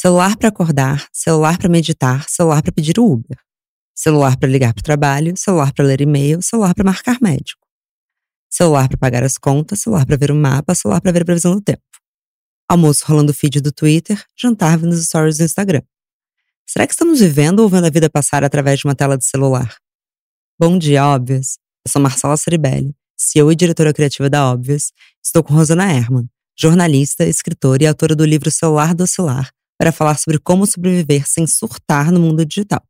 Celular para acordar, celular para meditar, celular para pedir o Uber. Celular para ligar para o trabalho, celular para ler e-mail, celular para marcar médico. Celular para pagar as contas, celular para ver o mapa, celular para ver a previsão do tempo. Almoço rolando o feed do Twitter, jantar vendo os stories do Instagram. Será que estamos vivendo ou vendo a vida passar através de uma tela de celular? Bom dia, Óbvias. Eu sou Marcela Ceribelli, CEO e diretora criativa da Óbvias. Estou com Rosana Herman, jornalista, escritora e autora do livro Celular do Oscilar, para falar sobre como sobreviver sem surtar no mundo digital.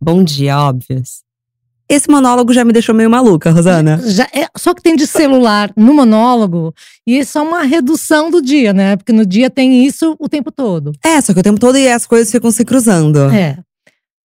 Bom dia, óbvias. Esse monólogo já me deixou meio maluca, Rosana. Já é, só que tem de celular no monólogo, e isso é uma redução do dia, né? Porque no dia tem isso o tempo todo. É, só que o tempo todo e as coisas ficam se cruzando. É.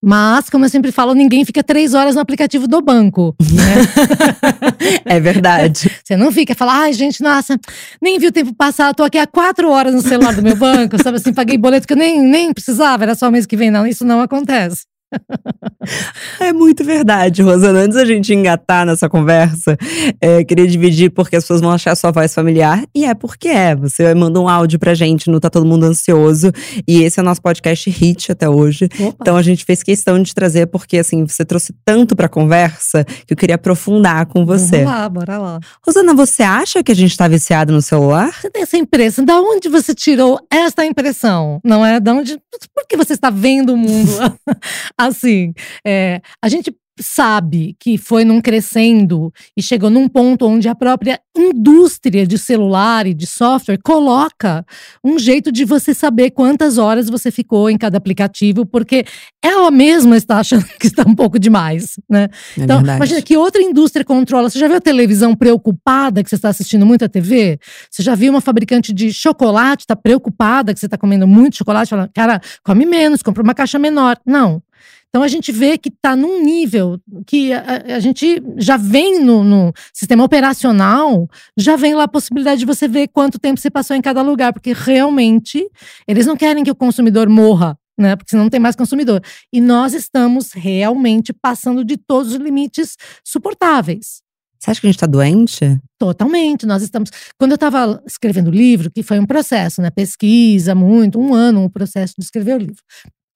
Mas, como eu sempre falo, ninguém fica três horas no aplicativo do banco. Né? é verdade. Você não fica, fala, ai, gente, nossa, nem vi o tempo passar, tô aqui há quatro horas no celular do meu banco, sabe assim, paguei boleto que eu nem, nem precisava, era só mês que vem. Não, isso não acontece. É muito verdade, Rosana. Antes da gente engatar nessa conversa, é, queria dividir porque as pessoas vão achar a sua voz familiar. E é porque é. Você manda um áudio pra gente no Tá Todo Mundo Ansioso. E esse é o nosso podcast hit até hoje. Opa. Então a gente fez questão de trazer porque, assim, você trouxe tanto pra conversa que eu queria aprofundar com você. Bora lá, bora lá. Rosana, você acha que a gente tá viciado no celular? Você tem essa impressão. Da onde você tirou esta impressão? Não é? Da onde. Por que você está vendo o mundo assim? É, a gente sabe que foi num crescendo e chegou num ponto onde a própria indústria de celular e de software coloca um jeito de você saber quantas horas você ficou em cada aplicativo, porque ela mesma está achando que está um pouco demais, né? É então, verdade. imagina que outra indústria controla. Você já viu a televisão preocupada que você está assistindo muita TV? Você já viu uma fabricante de chocolate está preocupada que você está comendo muito chocolate, falando, cara, come menos, compra uma caixa menor. Não. Então a gente vê que está num nível que a, a gente já vem no, no, sistema operacional, já vem lá a possibilidade de você ver quanto tempo você passou em cada lugar, porque realmente eles não querem que o consumidor morra. Né, porque senão não tem mais consumidor. E nós estamos realmente passando de todos os limites suportáveis. Você acha que a gente está doente? Totalmente. Nós estamos. Quando eu estava escrevendo o livro, que foi um processo, né? Pesquisa, muito, um ano o processo de escrever o livro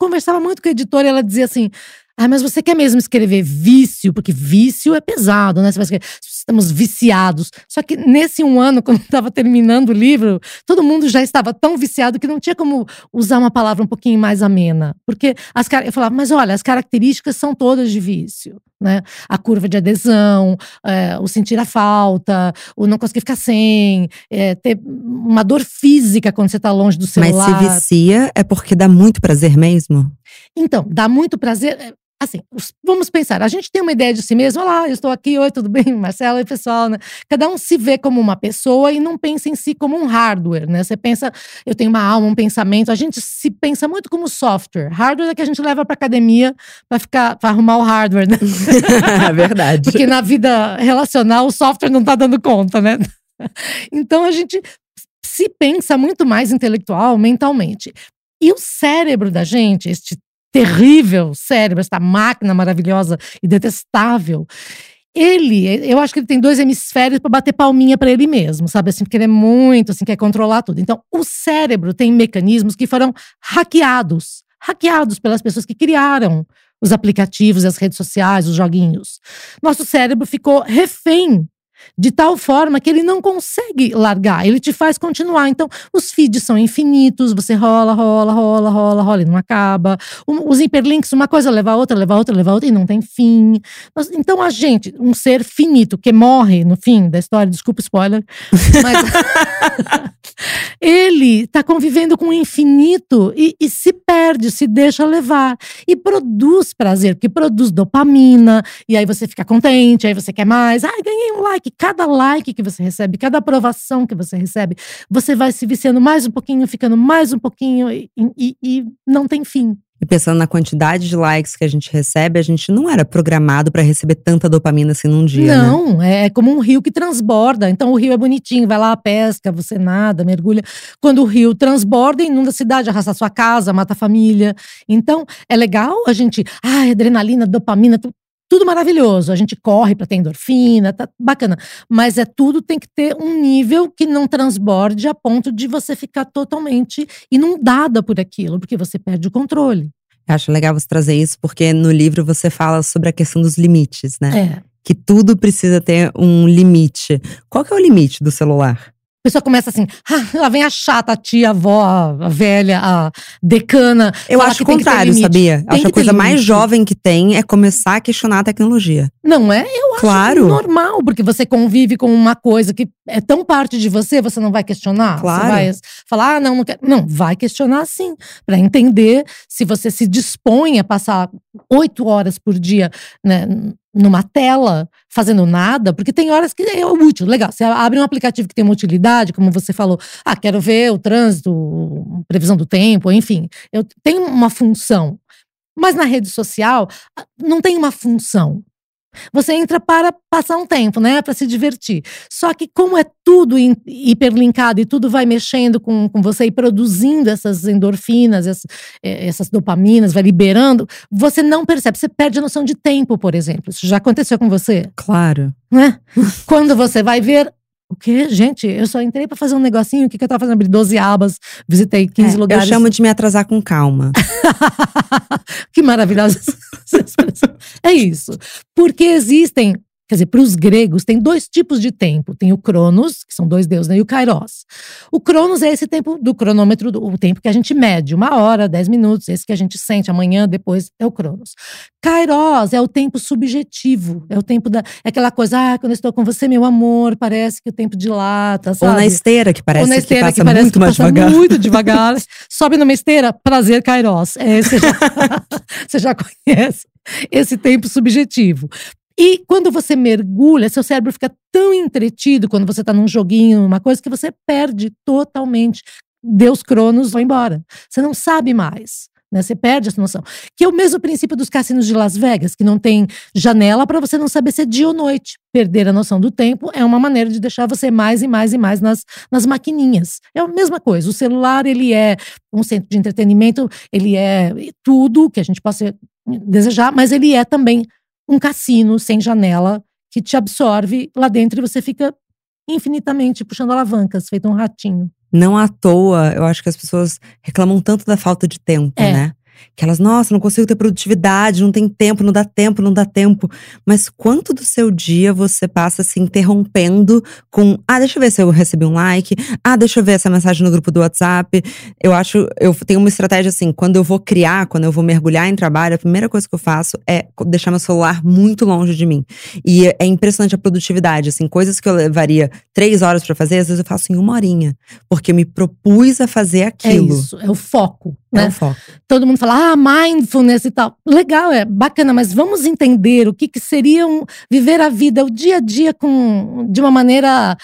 conversava muito com a editora e ela dizia assim: ah, mas você quer mesmo escrever vício? Porque vício é pesado, né? Você vai escrever, estamos viciados. Só que nesse um ano, quando estava terminando o livro, todo mundo já estava tão viciado que não tinha como usar uma palavra um pouquinho mais amena. Porque as eu falava, mas olha, as características são todas de vício. Né? A curva de adesão, é, o sentir a falta, o não conseguir ficar sem, é, ter uma dor física quando você está longe do celular. Mas se vicia é porque dá muito prazer mesmo? Então, dá muito prazer. Assim, vamos pensar, a gente tem uma ideia de si mesmo, olá, eu estou aqui, oi, tudo bem, Marcelo, e pessoal, né? Cada um se vê como uma pessoa e não pensa em si como um hardware, né? Você pensa, eu tenho uma alma, um pensamento, a gente se pensa muito como software. Hardware é que a gente leva para academia para ficar, para arrumar o hardware, né? é verdade. Porque na vida relacional o software não tá dando conta, né? Então a gente se pensa muito mais intelectual, mentalmente. E o cérebro da gente, este terrível cérebro, esta máquina maravilhosa e detestável. Ele, eu acho que ele tem dois hemisférios para bater palminha para ele mesmo, sabe? Assim, porque ele é muito, assim, quer controlar tudo. Então, o cérebro tem mecanismos que foram hackeados hackeados pelas pessoas que criaram os aplicativos, as redes sociais, os joguinhos. Nosso cérebro ficou refém de tal forma que ele não consegue largar, ele te faz continuar. Então, os feeds são infinitos, você rola, rola, rola, rola, rola e não acaba. os hiperlinks, uma coisa leva a outra, leva a outra, leva a outra e não tem fim. Então, a gente, um ser finito que morre no fim da história, desculpa spoiler, mas ele está convivendo com o infinito e, e se perde, se deixa levar. E produz prazer, porque produz dopamina e aí você fica contente, aí você quer mais, ai, ganhei um like, cada like que você recebe, cada aprovação que você recebe, você vai se viciando mais um pouquinho, ficando mais um pouquinho e, e, e não tem fim. E pensando na quantidade de likes que a gente recebe, a gente não era programado para receber tanta dopamina assim num dia. Né? Não, né? é como um rio que transborda. Então o rio é bonitinho, vai lá, pesca, você nada, mergulha. Quando o rio transborda, inunda a cidade, arrasta a sua casa, mata a família. Então é legal a gente, ah, adrenalina, dopamina, tudo maravilhoso. A gente corre para ter endorfina, tá bacana. Mas é tudo tem que ter um nível que não transborde a ponto de você ficar totalmente inundada por aquilo, porque você perde o controle. Eu acho legal você trazer isso, porque no livro você fala sobre a questão dos limites, né? É. Que tudo precisa ter um limite. Qual que é o limite do celular? A pessoa começa assim, ah, lá vem a chata, a tia, a avó, a velha, a decana. Eu acho o contrário, sabia? Tem acho que a coisa mais jovem que tem é começar a questionar a tecnologia. Não é? Eu Claro. normal, porque você convive com uma coisa que é tão parte de você, você não vai questionar? Claro. Você vai falar, ah, não, não quero. Não, vai questionar sim, para entender se você se dispõe a passar oito horas por dia né, numa tela fazendo nada, porque tem horas que é útil, legal. Você abre um aplicativo que tem uma utilidade, como você falou, ah, quero ver o trânsito, previsão do tempo, enfim. Eu tenho uma função. Mas na rede social, ah, não tem uma função. Você entra para passar um tempo, né? Para se divertir. Só que, como é tudo in- hiperlinkado e tudo vai mexendo com, com você e produzindo essas endorfinas, essas, eh, essas dopaminas, vai liberando, você não percebe. Você perde a noção de tempo, por exemplo. Isso já aconteceu com você, Claro. né? Quando você vai ver. O quê? Gente, eu só entrei para fazer um negocinho. O que, que eu tava fazendo? Abri 12 abas, visitei 15 É, lugares. Eu chamo de me atrasar com calma. que maravilhosa. É isso. Porque existem, quer dizer, para os gregos, tem dois tipos de tempo. Tem o Cronos, que são dois deuses, né, e o Kairos. O Cronos é esse tempo do cronômetro, do- o tempo que a gente mede, uma hora, dez minutos, esse que a gente sente amanhã, depois é o Cronos. Kairos é o tempo subjetivo, é o tempo da. É aquela coisa, ah, quando eu estou com você, meu amor, parece que o tempo dilata, Ou sabe? na esteira, que parece Ou na que esteira, que parece muito que mais devagar. muito devagar. Sobe numa esteira, prazer, Kairos. É, você, já, você já conhece esse tempo subjetivo. E quando você mergulha, seu cérebro fica tão entretido quando você está num joguinho, uma coisa, que você perde totalmente. Deus Cronos vai embora. Você não sabe mais. Né? Você perde essa noção. Que é o mesmo princípio dos cassinos de Las Vegas, que não tem janela para você não saber se é dia ou noite. Perder a noção do tempo é uma maneira de deixar você mais e mais e mais nas, nas maquininhas. É a mesma coisa. O celular, ele é um centro de entretenimento, ele é tudo que a gente possa desejar, mas ele é também um cassino sem janela que te absorve lá dentro e você fica infinitamente puxando alavancas, feito um ratinho. Não à toa, eu acho que as pessoas reclamam tanto da falta de tempo, É. né? Que elas, nossa, não consigo ter produtividade, não tem tempo, não dá tempo, não dá tempo. Mas quanto do seu dia você passa se interrompendo com, ah, deixa eu ver se eu recebi um like, ah, deixa eu ver essa mensagem no grupo do WhatsApp. Eu acho, eu tenho uma estratégia assim, quando eu vou criar, quando eu vou mergulhar em trabalho, a primeira coisa que eu faço é deixar meu celular muito longe de mim. E é- é impressionante a produtividade, assim, coisas que eu levaria três horas pra fazer, às vezes eu faço em uma horinha. Porque eu me propus a fazer É aquilo. isso, é o foco. É Né? o foco. Todo mundo fala, ah, mindfulness e tal. Legal, é bacana, mas vamos entender o que, que seria um, viver a vida, o dia a dia, com, de uma maneira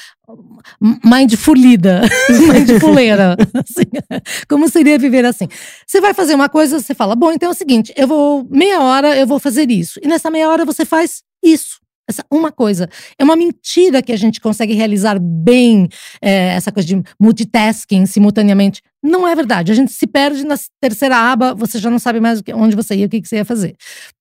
mindfulida, mindfuleira. assim. Como seria viver assim? Você vai fazer uma coisa, você fala, bom, então é o seguinte, eu vou, meia hora eu vou fazer isso. E nessa meia hora você faz isso. Essa uma coisa. É uma mentira que a gente consegue realizar bem é, essa coisa de multitasking simultaneamente. Não é verdade. A gente se perde na terceira aba, você já não sabe mais onde você ia, o que, que você ia fazer.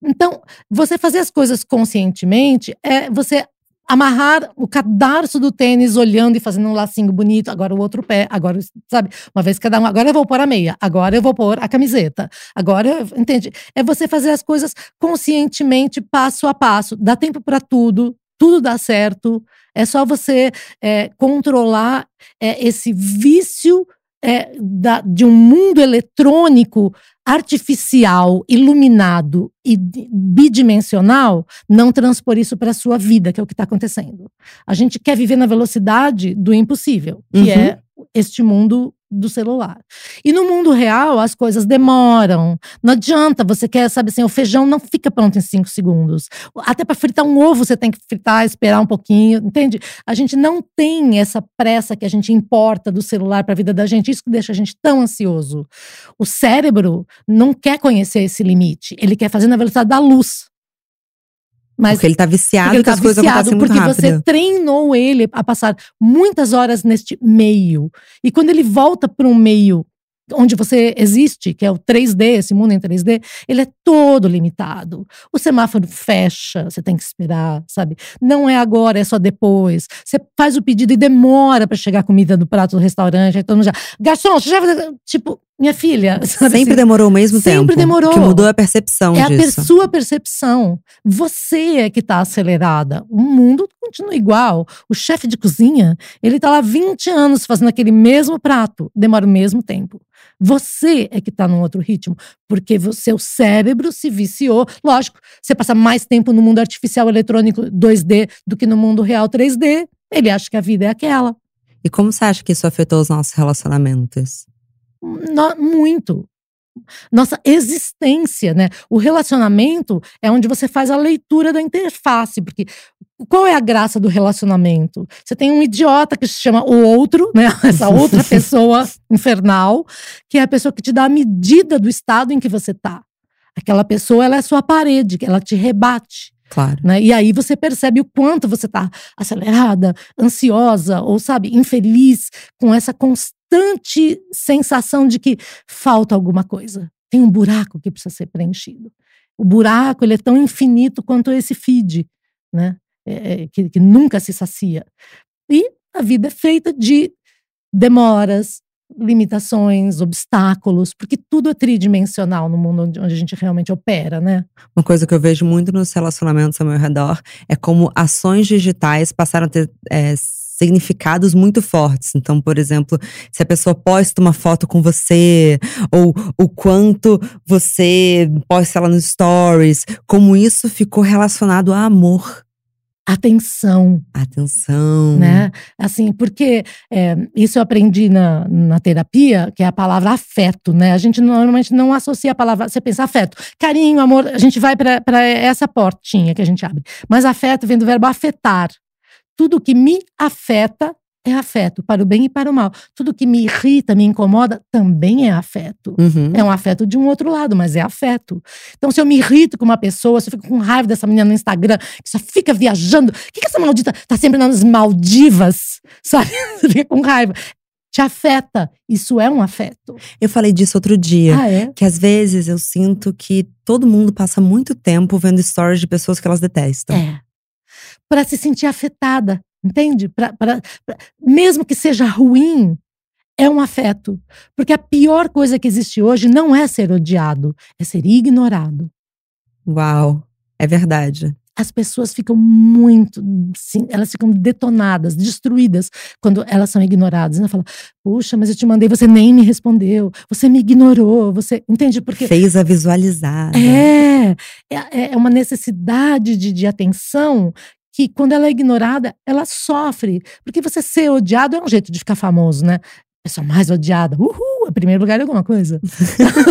Então, você fazer as coisas conscientemente é você amarrar o cadarço do tênis olhando e fazendo um lacinho bonito, agora o outro pé, agora, sabe, uma vez cada um, agora eu vou pôr a meia, agora eu vou pôr a camiseta, agora, entende? É você fazer as coisas conscientemente, passo a passo, dá tempo para tudo, tudo dá certo, é só você é, controlar é, esse vício é, da- de um mundo eletrônico artificial, iluminado e di- bidimensional, não transpor isso para a sua vida, que é o que está acontecendo. A gente quer viver na velocidade do impossível, que Uhum. é este mundo do celular. E no mundo real, as coisas demoram. Não adianta, você quer, sabe assim, o feijão não fica pronto em cinco segundos. Até para fritar um ovo, você tem que fritar, esperar um pouquinho, entende? A gente não tem essa pressa que a gente importa do celular para a vida da gente. Isso que deixa a gente tão ansioso. O cérebro não quer conhecer esse limite. Ele quer fazer na velocidade da luz. Mas Porque ele tá viciado porque ele tá as coisas viciado, acontecem muito porque rápido. você treinou ele a passar muitas horas neste meio. E quando ele volta para um meio onde você existe, que é o 3D, esse mundo em 3D, ele é todo limitado. O semáforo fecha, você tem que esperar, sabe? Não é agora, é só depois. Você faz o pedido e demora para chegar a comida do prato do restaurante, mundo já. Garçom, você já. Tipo, minha filha. Sempre assim? demorou o mesmo Sempre tempo. Sempre demorou. Que mudou a percepção é disso. É a sua percepção. Você é que está acelerada. O mundo continua igual. O chefe de cozinha, ele está lá 20 anos fazendo aquele mesmo prato. Demora o mesmo tempo. Você é que está num outro ritmo, porque o seu cérebro se viciou. Lógico, você passa mais tempo no mundo artificial eletrônico 2D do que no mundo real 3D. Ele acha que a vida é aquela. E como você acha que isso afetou os nossos relacionamentos? Muito. Nossa existência, né? O relacionamento é onde você faz a leitura da interface, porque qual é a graça do relacionamento? Você tem um idiota que se chama o outro, né? Essa outra pessoa infernal, que é a pessoa que te dá a medida do estado em que você tá. Aquela pessoa, ela é sua parede, ela te rebate. Claro. Né? E aí você percebe o quanto você tá acelerada, ansiosa, ou sabe, infeliz, com essa constante sensação de que falta alguma coisa. Tem um buraco que precisa ser preenchido. O buraco ele é tão infinito quanto esse feed, né? É, é, que, que nunca se sacia. E a vida é feita de demoras, limitações, obstáculos, porque tudo é tridimensional no mundo onde, a gente realmente opera, né? Uma coisa que eu vejo muito nos relacionamentos ao meu redor é como ações digitais passaram a ter é, significados muito fortes. Então, por exemplo, se a pessoa posta uma foto com você, ou o quanto você posta ela nos stories, como isso ficou relacionado a amor atenção. Atenção. Né? Assim, porque é, isso eu aprendi na, na terapia, que é a palavra afeto, né? A gente normalmente não associa a palavra, você pensa afeto, carinho, amor, a gente vai para essa portinha que a gente abre. Mas afeto vem do verbo afetar. Tudo que me afeta é afeto, para o bem e para o mal. Tudo que me irrita, me incomoda, também é afeto. Uhum. É um afeto de um outro lado, mas é afeto. Então, se eu me irrito com uma pessoa, se eu fico com raiva dessa menina no Instagram, que só fica viajando, o que, que essa maldita tá sempre nas Maldivas, sabe? Você fica com raiva. Te afeta. Isso é um afeto. Eu falei disso outro dia. Ah, é? Que às vezes eu sinto que todo mundo passa muito tempo vendo stories de pessoas que elas detestam. É para se sentir afetada, entende? Pra, pra, pra, mesmo que seja ruim, é um afeto. Porque a pior coisa que existe hoje não é ser odiado, é ser ignorado. Uau, é verdade as pessoas ficam muito, sim, elas ficam detonadas, destruídas quando elas são ignoradas. Ela fala, puxa, mas eu te mandei, você nem me respondeu, você me ignorou, você entende porque fez a visualizar. É, é, é uma necessidade de, de atenção que quando ela é ignorada, ela sofre. Porque você ser odiado é um jeito de ficar famoso, né? pessoa mais odiada, uhul, é primeiro lugar em alguma coisa.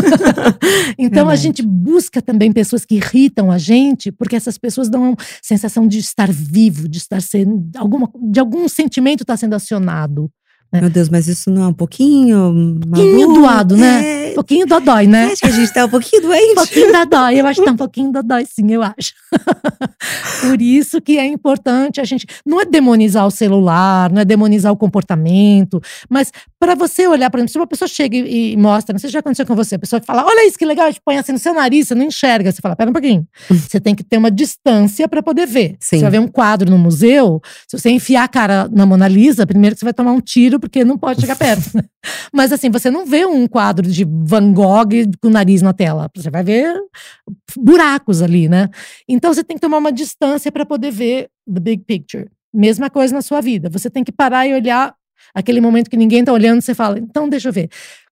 então a gente busca também pessoas que irritam a gente, porque essas pessoas dão uma sensação de estar vivo, de estar sendo alguma, de algum sentimento está sendo acionado. Né? Meu Deus, mas isso não é um pouquinho. Um pouquinho doado, né? É... Um pouquinho dodói, né? Acho que a gente tá um pouquinho doente. um pouquinho dodói, eu acho que tá um pouquinho dodói, sim, eu acho. Por isso que é importante a gente. Não é demonizar o celular, não é demonizar o comportamento, mas para você olhar, por exemplo, se uma pessoa chega e, e mostra, não sei se já aconteceu com você, a pessoa que fala, olha isso que legal, a gente põe assim no seu nariz, você não enxerga. Você fala, pera um pouquinho. você tem que ter uma distância para poder ver. Sim. Você vai ver um quadro no museu, se você enfiar a cara na Mona Lisa, primeiro você vai tomar um tiro, porque não pode chegar perto. Né? Mas assim, você não vê um quadro de Van Gogh com o nariz na tela. Você vai ver buracos ali, né? Então você tem que tomar uma distância para poder ver the big picture. Mesma coisa na sua vida. Você tem que parar e olhar aquele momento que ninguém tá olhando, você fala, então deixa eu ver.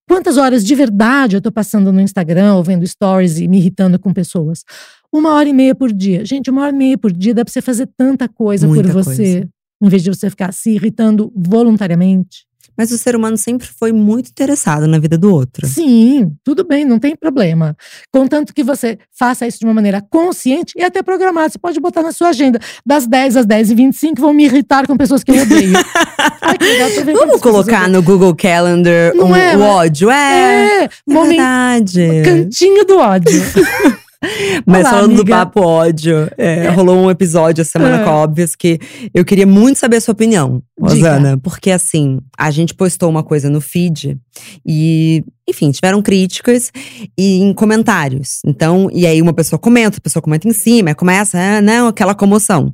Quantas horas de verdade eu tô passando no Instagram ou vendo stories e me irritando com pessoas? Uma hora e meia por dia. Gente, uma hora e meia por dia dá pra você fazer tanta coisa Muita por você. Coisa. Em vez de você ficar se irritando voluntariamente. Mas o ser humano sempre foi muito interessado na vida do outro. Sim, tudo bem, não tem problema. Contanto que você faça isso de uma maneira consciente e até programada. Você pode botar na sua agenda. Das 10 às 10 e 25 vou me irritar com pessoas que eu odeio. Ai, que legal, Vamos colocar no Google Calendar um, é, o ódio. É, é, é verdade. Cantinho do ódio. Mas Olá, falando do amiga. papo ódio, é, rolou um episódio essa semana Ah. com a Óbvias que eu queria muito saber a sua opinião. Rosana. Porque assim, a gente postou uma coisa no feed e, enfim, tiveram críticas e em comentários. Então, e aí uma pessoa comenta, a pessoa comenta em cima, aí começa, ah, não, aquela comoção.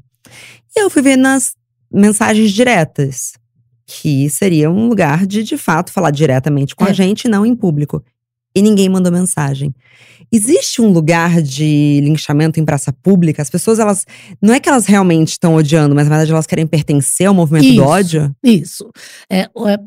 E eu fui ver nas mensagens diretas, que seria um lugar de, de fato, falar diretamente com a É. gente, não em público. E ninguém mandou mensagem. Existe um lugar de linchamento em praça pública? As pessoas, elas. Não é que elas realmente estão odiando, mas na verdade elas querem pertencer ao movimento do Isso. ódio? Isso. É, é,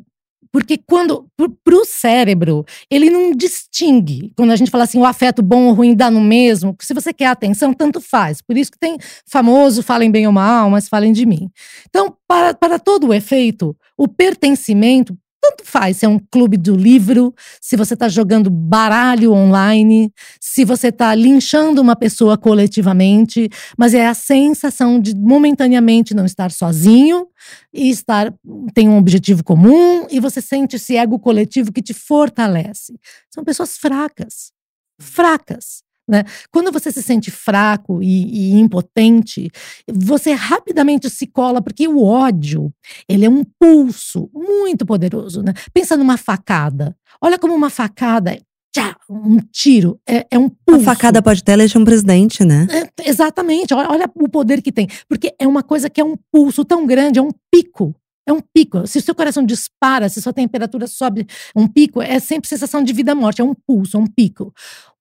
porque quando. pro- Pro cérebro, ele não distingue. Quando a gente fala assim, o afeto bom ou ruim dá no mesmo. Se você quer atenção, tanto faz. Por isso que tem famoso, falem bem ou mal, mas falem de mim. Então, para, para todo o efeito, o pertencimento. Tanto faz se é um clube do livro, se você está jogando baralho online, se você está linchando uma pessoa coletivamente, mas é a sensação de momentaneamente não estar sozinho e estar tem um objetivo comum e você sente esse ego coletivo que te fortalece. São pessoas fracas, fracas. Né? Quando você se sente fraco e, e impotente, você rapidamente se cola, porque o ódio ele é um pulso muito poderoso. Né? Pensa numa facada. Olha como uma facada, tchá, um tiro, é, é um A pulso. facada pode até eleger um presidente, né? É, exatamente, olha, olha o poder que tem. Porque é uma coisa que é um pulso tão grande, é um pico. É um pico. Se o seu coração dispara, se sua temperatura sobe, um pico, é sempre sensação de vida-morte, é um pulso, é um pico.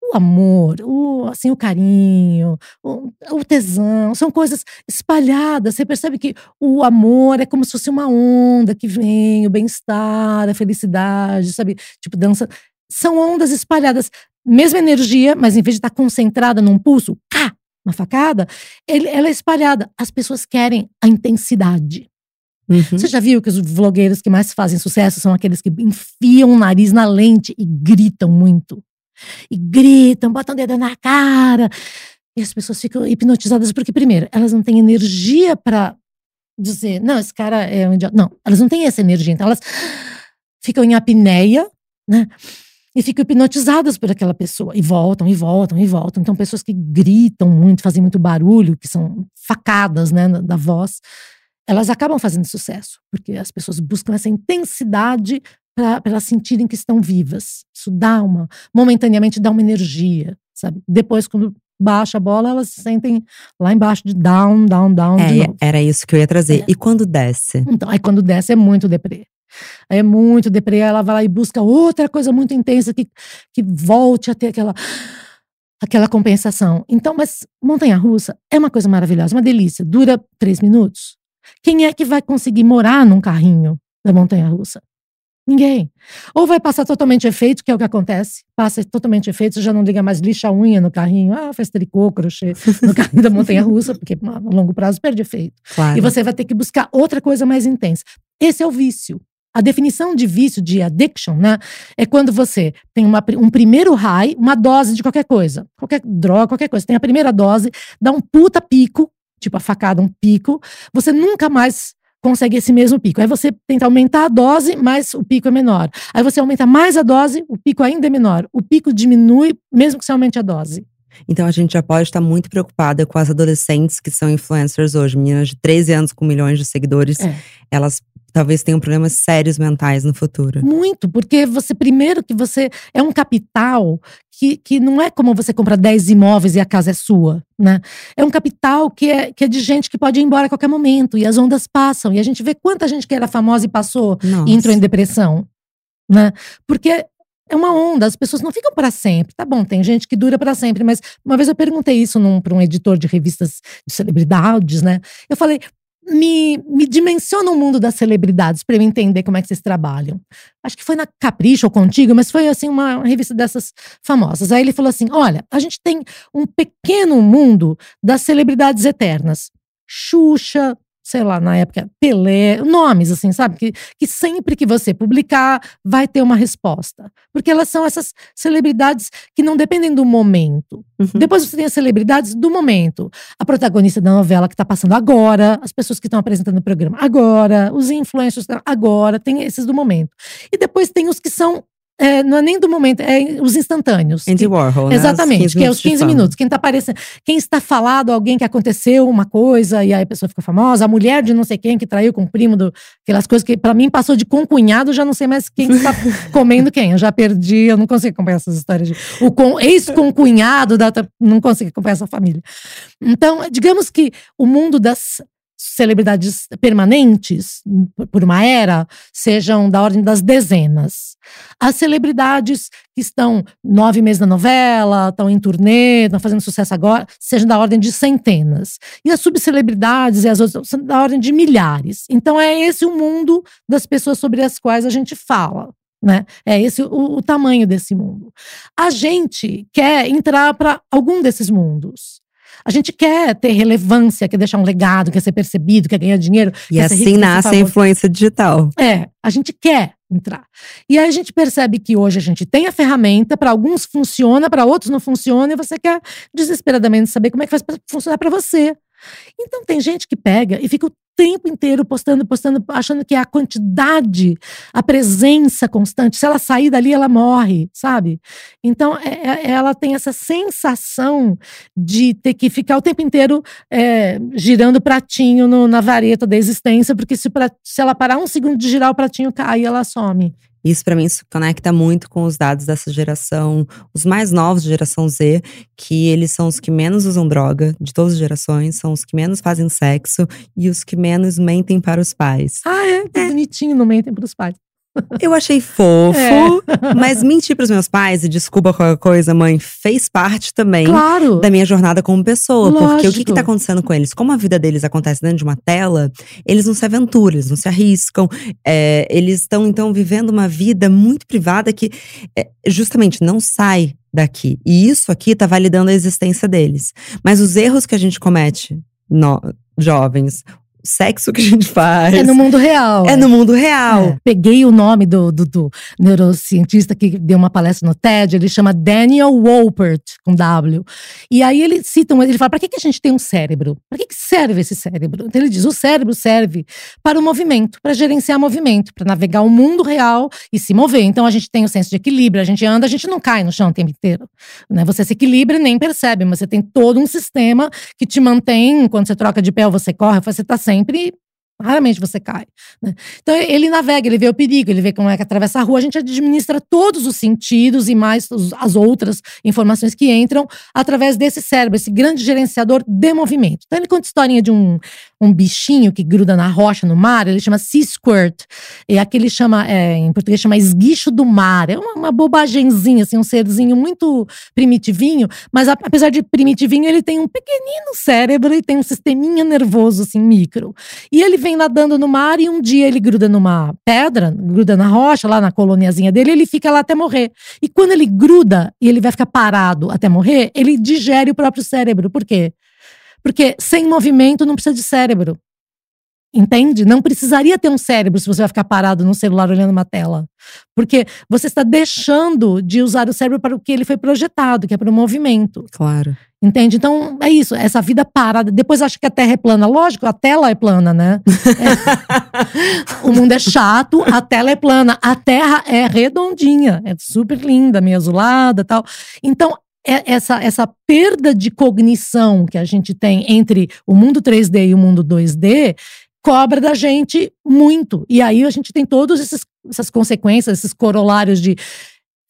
O amor, o, assim, o carinho, o, o tesão, são coisas espalhadas. Você percebe que o amor é como se fosse uma onda que vem, o bem-estar, a felicidade, sabe? Tipo, dança. São ondas espalhadas. Mesma energia, mas em vez de estar concentrada num pulso, cá, uma facada, ele- ela é espalhada. As pessoas querem a intensidade. Uhum. Você já viu que os vlogueiros que mais fazem sucesso são aqueles que enfiam o nariz na lente e gritam muito? E gritam, botam o dedo na cara. E as pessoas ficam hipnotizadas porque, primeiro, elas não têm energia para dizer, não, esse cara é um idiota. Não, elas não têm essa energia. Então elas ficam em apneia, né? E ficam hipnotizadas por aquela pessoa. E voltam, e voltam, e voltam. Então, pessoas que gritam muito, fazem muito barulho, que são facadas, né, da voz elas acabam fazendo sucesso, porque as pessoas buscam essa intensidade para elas sentirem que estão vivas. Isso dá uma, momentaneamente dá uma energia, sabe? Depois, quando baixa a bola, elas se sentem lá embaixo de down, down, down. É, era isso que eu ia trazer. É. E quando desce? Então, aí quando desce é muito deprê. Aí é muito deprê, ela vai lá e busca outra coisa muito intensa que, que volte a ter aquela, aquela compensação. Então, mas montanha-russa é uma coisa maravilhosa, uma delícia. Dura três minutos. Quem é que vai conseguir morar num carrinho da montanha-russa? Ninguém. Ou vai passar totalmente efeito, que é o que acontece. Passa totalmente efeito, você já não liga mais lixa a unha no carrinho. Ah, faz tricô, crochê no carrinho da montanha-russa, porque a longo prazo perde efeito. Claro. E você vai ter que buscar outra coisa mais intensa. Esse é o vício. A definição de vício, de addiction, né? É quando você tem uma, um primeiro high, uma dose de qualquer coisa. Qualquer droga, qualquer coisa. Tem a primeira dose, dá um puta pico, tipo a facada, um pico. Você nunca mais consegue esse mesmo pico. Aí você tenta aumentar a dose, mas o pico é menor. Aí você aumenta mais a dose, o pico ainda é menor. O pico diminui, mesmo que você aumente a dose. Então a gente já pode estar muito preocupada com as adolescentes que são influencers hoje. Meninas de 13 anos com milhões de seguidores. É. Elas talvez tenham problemas sérios mentais no futuro. Muito, porque você, primeiro, que você é um capital que, que não é como você compra 10 imóveis e a casa é sua, né? É um capital que é, que é de gente que pode ir embora a qualquer momento e as ondas passam. E a gente vê quanta gente que era famosa e passou Nossa. e entrou em depressão, né? Porque é uma onda, as pessoas não ficam para sempre. Tá bom, tem gente que dura para sempre, mas uma vez eu perguntei isso para um editor de revistas de celebridades, né? Eu falei, me, me dimensiona o mundo das celebridades para eu entender como é que vocês trabalham. Acho que foi na Capricho ou Contigo, mas foi assim uma revista dessas famosas. Aí ele falou assim: olha, a gente tem um pequeno mundo das celebridades eternas. Xuxa, sei lá, na época, Pelé, nomes assim, sabe? Que, que sempre que você publicar, vai ter uma resposta. Porque elas são essas celebridades que não dependem do momento. Uhum. Depois você tem as celebridades do momento. A protagonista da novela que está passando agora, as pessoas que estão apresentando o programa agora, os influencers agora, tem esses do momento. E depois tem os que são é, não é nem do momento, é os instantâneos. Andy Warhol, né? Exatamente, que é os 15 minutos. Quem tá aparecendo, quem está falado, alguém que aconteceu uma coisa e aí a pessoa ficou famosa, a mulher de não sei quem que traiu com o primo do aquelas coisas que para mim passou de concunhado, já não sei mais quem está comendo quem. Eu já perdi, eu não consigo acompanhar essas histórias de o ex-concunhado da não consigo acompanhar essa família. Então, digamos que o mundo das celebridades permanentes por uma era sejam da ordem das dezenas. As celebridades que estão nove meses na novela, estão em turnê, estão fazendo sucesso agora, sejam da ordem de centenas. E as subcelebridades e as outras são da ordem de milhares. Então é esse o mundo das pessoas sobre as quais a gente fala. Né? É esse o, o tamanho desse mundo. A gente quer entrar para algum desses mundos. A gente quer ter relevância, quer deixar um legado, quer ser percebido, quer ganhar dinheiro. E assim rico, nasce a influência digital. É, a gente quer entrar. E aí a gente percebe que hoje a gente tem a ferramenta, para alguns funciona, para outros não funciona, e você quer desesperadamente saber como é que faz para funcionar para você. Então tem gente que pega e fica o tempo inteiro postando, postando, achando que é a quantidade, a presença constante. Se ela sair dali, ela morre, sabe? Então, é, é, ela tem essa sensação de ter que ficar o tempo inteiro é, girando o pratinho no, na vareta da existência, porque se, se ela parar um segundo de girar o pratinho, cai e ela some. Isso para mim se conecta muito com os dados dessa geração, os mais novos de geração Z, que eles são os que menos usam droga de todas as gerações, são os que menos fazem sexo e os que menos mentem para os pais. Ah, é? Que é. bonitinho, não mentem para os pais. Eu achei fofo, é. mas mentir para os meus pais, e desculpa qualquer coisa, mãe, fez parte também claro. da minha jornada como pessoa. Lógico. Porque o que, está acontecendo com eles? Como a vida deles acontece dentro de uma tela, eles não se aventuram, eles não se arriscam. É, eles estão, então, vivendo uma vida muito privada que é, justamente não sai daqui. E isso aqui está validando a existência deles. Mas os erros que a gente comete, no, jovens, sexo que a gente faz. É no mundo real. É, no mundo real. É. Peguei o nome do, do, do, neurocientista que deu uma palestra no TED, ele chama Daniel Wolpert, com W. E aí ele cita, ele fala, para que, que a gente tem um cérebro? Para que, que serve esse cérebro? Então ele diz, o cérebro serve para o movimento, para gerenciar movimento, para navegar o mundo real e se mover. Então a gente tem o senso de equilíbrio, a gente anda, a gente não cai no chão o tempo inteiro. Né? Você se equilibra e nem percebe, mas você tem todo um sistema que te mantém, quando você troca de pé ou você corre, você está sempre Raramente você cai. Né? Então ele navega, ele vê o perigo, ele vê como é que atravessa a rua. A gente administra todos os sentidos e mais as outras informações que entram através desse cérebro, esse grande gerenciador de movimento. Então ele conta a historinha de um, um bichinho que gruda na rocha, no mar, ele chama sea squirt. E aquele chama, é, em português chama esguicho do mar. É uma, uma bobagenzinha, assim, um serzinho muito primitivinho, mas apesar de primitivinho, ele tem um pequenino cérebro e tem um sisteminha nervoso, assim, micro. E ele vem nadando no mar e um dia ele gruda numa pedra, gruda na rocha, lá na coloniazinha dele, ele fica lá até morrer. E quando ele gruda e ele vai ficar parado até morrer, ele digere o próprio cérebro. Por quê? Porque sem movimento não precisa de cérebro. Entende? Não precisaria ter um cérebro se você vai ficar parado no celular olhando uma tela. Porque você está deixando de usar o cérebro para o que ele foi projetado, que é para o movimento. Claro. Entende? Então, é isso, essa vida parada. Depois acha que a Terra é plana. Lógico, a tela é plana, né? É. o mundo é chato, a tela é plana. A Terra é redondinha, é super linda, meio azulada tal. Então, essa, essa perda de cognição que a gente tem entre o mundo 3D e o mundo 2D cobra da gente muito. E aí a gente tem todas essas consequências, esses corolários de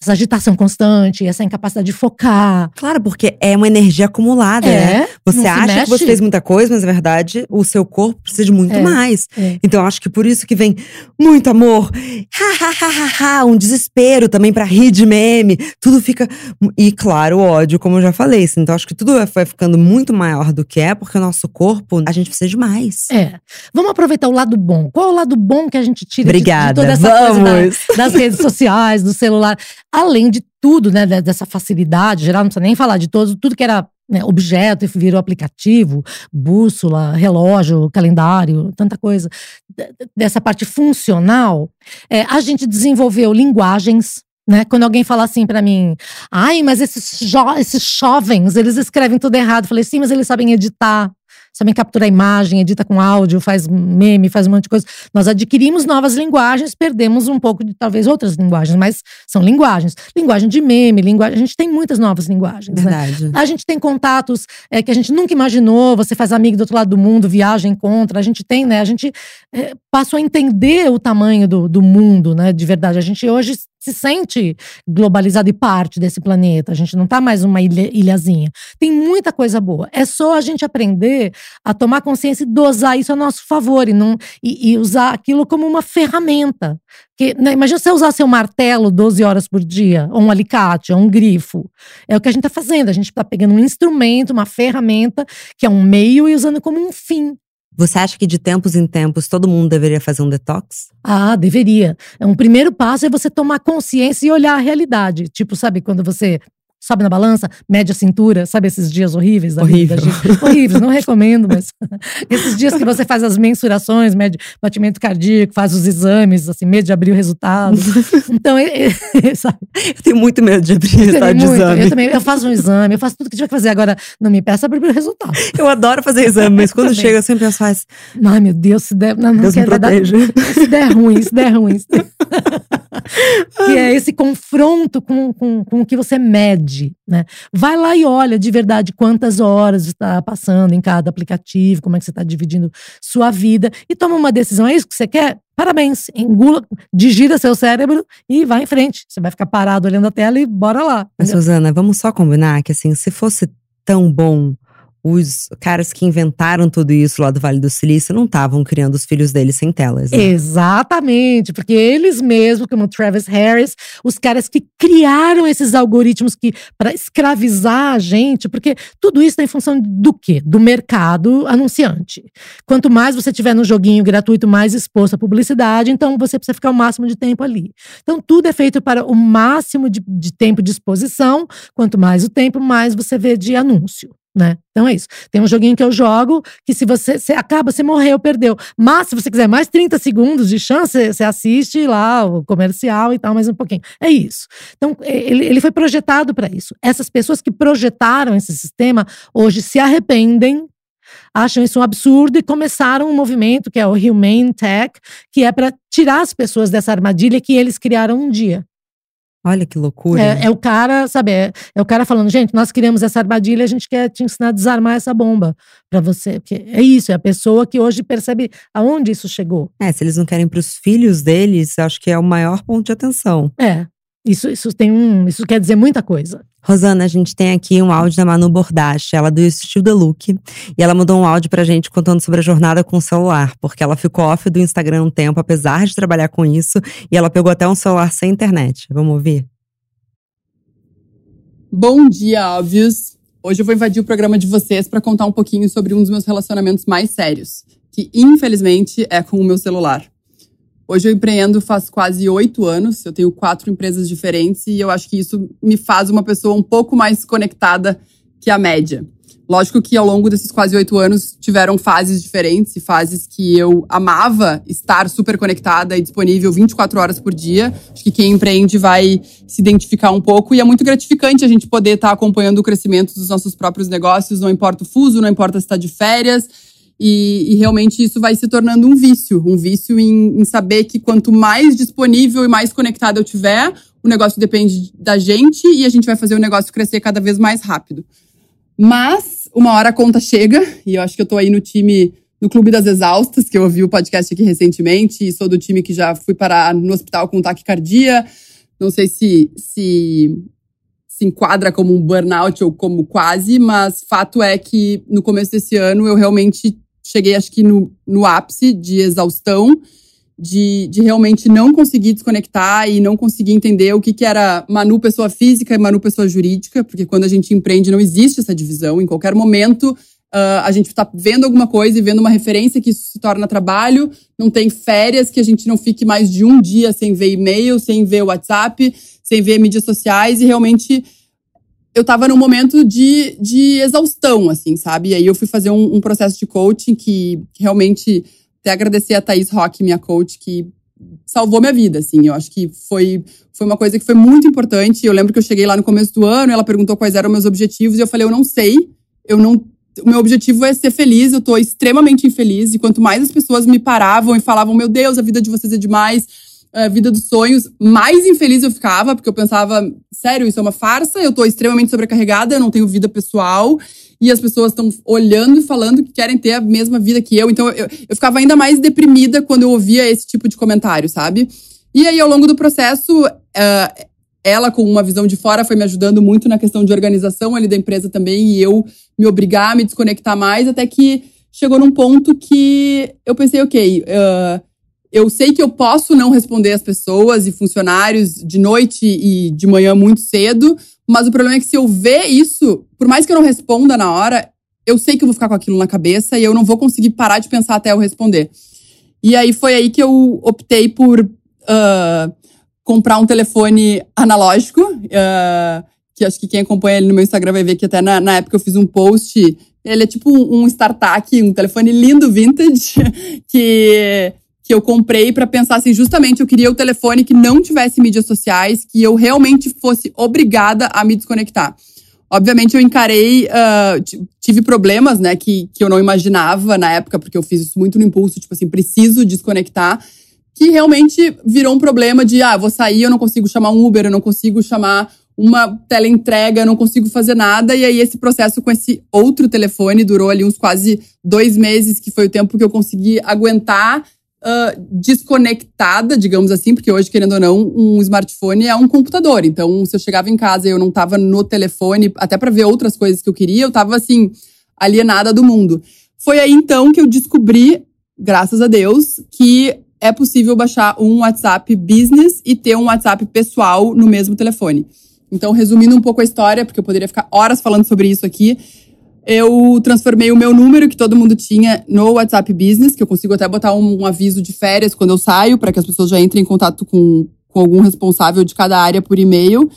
essa agitação constante, essa incapacidade de focar. Claro, porque é uma energia acumulada, é, né? Você acha que você fez muita coisa, mas na verdade o seu corpo precisa de muito é, mais. É. Então acho que por isso que vem muito amor, ha, ha, ha, ha, um desespero também para rir de meme, tudo fica e claro, o ódio, como eu já falei. Assim, então acho que tudo vai ficando muito maior do que é, porque o nosso corpo, a gente precisa de mais. É. Vamos aproveitar o lado bom. Qual é o lado bom que a gente tira Obrigada, de, de toda essa Vamos. coisa da, das redes sociais, do celular? Além de tudo, né, dessa facilidade geral, não precisa nem falar de todo, tudo que era né, objeto e virou aplicativo, bússola, relógio, calendário, tanta coisa. Dessa parte funcional, é, a gente desenvolveu linguagens né? Quando alguém fala assim para mim, ai, mas esses, jo esses jovens, eles escrevem tudo errado. Eu falei, sim, mas eles sabem editar. Sabem capturar imagem, edita com áudio, faz meme, faz um monte de coisa. Nós adquirimos novas linguagens, perdemos um pouco de talvez outras linguagens, mas são linguagens. Linguagem de meme, linguagem. A gente tem muitas novas linguagens. Né? Verdade. Né? A gente tem contatos é, que a gente nunca imaginou. Você faz amigo do outro lado do mundo, viaja, encontra. A gente tem, né? A gente é, passou a entender o tamanho do, do mundo, né? De verdade. A gente hoje se sente globalizado e parte desse planeta. A gente não está mais uma ilha, ilhazinha. Tem muita coisa boa. É só a gente aprender a tomar consciência e dosar isso a nosso favor e, não, e, e usar aquilo como uma ferramenta. Que, né, imagina você usar seu martelo 12 horas por dia, ou um alicate, ou um grifo. É o que a gente está fazendo. A gente está pegando um instrumento, uma ferramenta, que é um meio, e usando como um fim. Você acha que de tempos em tempos todo mundo deveria fazer um detox? Ah, deveria. Um primeiro passo é você tomar consciência e olhar a realidade. Tipo, sabe, quando você sobe na balança, mede a cintura, sabe esses dias horríveis da Horrível. vida? Gente? Horríveis, não recomendo, mas esses dias que você faz as mensurações, mede batimento cardíaco, faz os exames, assim, medo de abrir o resultado. Então, é, é, sabe? Eu tenho muito medo de abrir o resultado de exame. Eu também, eu faço um exame, eu faço tudo que tiver que fazer. Agora, não me peça abrir o resultado. Eu adoro fazer exame, mas quando chega, eu sempre penso, faz. Ai, meu Deus, se der. Não, não Deus quero, dar, se der ruim, se der ruim. Se der... que é esse confronto com, com, com o que você mede, né? Vai lá e olha de verdade quantas horas está passando em cada aplicativo, como é que você está dividindo sua vida e toma uma decisão. É isso que você quer? Parabéns, engula, digita seu cérebro e vai em frente. Você vai ficar parado olhando a tela e bora lá. Mas, Suzana, vamos só combinar que assim, se fosse tão bom os caras que inventaram tudo isso lá do Vale do Silício não estavam criando os filhos deles sem telas. Né? Exatamente, porque eles mesmos, como Travis Harris, os caras que criaram esses algoritmos que para escravizar a gente, porque tudo isso está em função do quê? Do mercado anunciante. Quanto mais você tiver no joguinho gratuito, mais exposto à publicidade, então você precisa ficar o máximo de tempo ali. Então tudo é feito para o máximo de, de tempo de exposição. Quanto mais o tempo, mais você vê de anúncio né? Então é isso. Tem um joguinho que eu jogo que se você, você acaba, você morreu, perdeu. Mas se você quiser mais 30 segundos de chance, você assiste lá o comercial e tal, mais um pouquinho. É isso. Então ele, ele foi projetado para isso. Essas pessoas que projetaram esse sistema hoje se arrependem acham isso um absurdo e começaram um movimento que é o Humane Tech, que é para tirar as pessoas dessa armadilha que eles criaram um dia. Olha que loucura. É, é o cara, sabe, é, é, o cara falando, gente, nós criamos essa armadilha, a gente quer te ensinar a desarmar essa bomba para você. Porque é isso, é a pessoa que hoje percebe aonde isso chegou. É, se eles não querem para os filhos deles, acho que é o maior ponto de atenção. É, isso, isso tem um, isso quer dizer muita coisa. Rosana, a gente tem aqui um áudio da Manu Bordache, ela do Estilo The Look, e ela mandou um áudio pra gente contando sobre a jornada com o celular, porque ela ficou off do Instagram um tempo, apesar de trabalhar com isso, e ela pegou até um celular sem internet. Vamos ouvir? Bom dia, óbvios! Hoje eu vou invadir o programa de vocês para contar um pouquinho sobre um dos meus relacionamentos mais sérios, que infelizmente é com o meu celular. Hoje eu empreendo faz quase oito anos, eu tenho quatro empresas diferentes e eu acho que isso me faz uma pessoa um pouco mais conectada que a média. Lógico que ao longo desses quase oito anos tiveram fases diferentes e fases que eu amava estar super conectada e disponível 24 horas por dia. Acho que quem empreende vai se identificar um pouco e é muito gratificante a gente poder estar acompanhando o crescimento dos nossos próprios negócios, não importa o fuso, não importa se está de férias e, e, realmente isso vai se tornando um vício, um vício em, em, saber que quanto mais disponível e mais conectado eu tiver, o negócio depende da gente e a gente vai fazer o negócio crescer cada vez mais rápido. Mas uma hora a conta chega, e eu acho que eu tô aí no time no Clube das Exaustas, que eu ouvi o podcast aqui recentemente, e sou do time que já fui parar no hospital com taquicardia. Não sei se, se se enquadra como um burnout ou como quase, mas fato é que no começo desse ano eu realmente cheguei, acho que no, no ápice de exaustão, de, de realmente não conseguir desconectar e não conseguir entender o que, que era Manu pessoa física e Manu pessoa jurídica, porque quando a gente empreende não existe essa divisão. Em qualquer momento Uh, a gente está vendo alguma coisa e vendo uma referência que isso se torna trabalho, não tem férias que a gente não fique mais de um dia sem ver e-mail, sem ver WhatsApp, sem ver mídias sociais e realmente eu tava num momento de, de exaustão, assim, sabe? E aí eu fui fazer um, um processo de coaching que, realmente até agradecer a Thaís Rock, minha coach, que salvou minha vida, assim. Eu acho que foi, foi uma coisa que foi muito importante. Eu lembro que eu cheguei lá no começo do ano, ela perguntou quais eram meus objetivos e eu falei, eu não sei, eu não o meu objetivo é ser feliz, eu tô extremamente infeliz. E quanto mais as pessoas me paravam e falavam, meu Deus, a vida de vocês é demais, a vida dos sonhos, mais infeliz eu ficava, porque eu pensava, sério, isso é uma farsa, eu tô extremamente sobrecarregada, eu não tenho vida pessoal. E as pessoas estão olhando e falando que querem ter a mesma vida que eu. Então eu, eu ficava ainda mais deprimida quando eu ouvia esse tipo de comentário, sabe? E aí, ao longo do processo, uh, ela, com uma visão de fora, foi me ajudando muito na questão de organização ali da empresa também, e eu me obrigar a me desconectar mais, até que chegou num ponto que eu pensei, ok, uh, eu sei que eu posso não responder as pessoas e funcionários de noite e de manhã muito cedo, mas o problema é que se eu ver isso, por mais que eu não responda na hora, eu sei que eu vou ficar com aquilo na cabeça e eu não vou conseguir parar de pensar até eu responder. E aí foi aí que eu optei por uh, comprar um telefone analógico, uh, que acho que quem acompanha ele no meu Instagram vai ver que até na, na época eu fiz um post. Ele é tipo um, um startup, um telefone lindo, vintage, que, que eu comprei para pensar assim, justamente eu queria o telefone que não tivesse mídias sociais, que eu realmente fosse obrigada a me desconectar. Obviamente eu encarei, uh, tive problemas, né, que, que eu não imaginava na época, porque eu fiz isso muito no impulso, tipo assim, preciso desconectar que realmente virou um problema de, ah, vou sair, eu não consigo chamar um Uber, eu não consigo chamar uma teleentrega, eu não consigo fazer nada. E aí esse processo com esse outro telefone durou ali uns quase dois meses, que foi o tempo que eu consegui aguentar uh, desconectada, digamos assim, porque hoje, querendo ou não, um smartphone é um computador. Então, se eu chegava em casa e eu não estava no telefone, até para ver outras coisas que eu queria, eu estava assim, alienada do mundo. Foi aí então que eu descobri, graças a Deus, que é possível baixar um WhatsApp Business e ter um WhatsApp pessoal no mesmo telefone. Então, resumindo um pouco a história, porque eu poderia ficar horas falando sobre isso aqui, eu transformei o meu número que todo mundo tinha no WhatsApp Business, que eu consigo até botar um, um aviso de férias quando eu saio, para que as pessoas já entrem em contato com, com algum responsável de cada área por e-mail.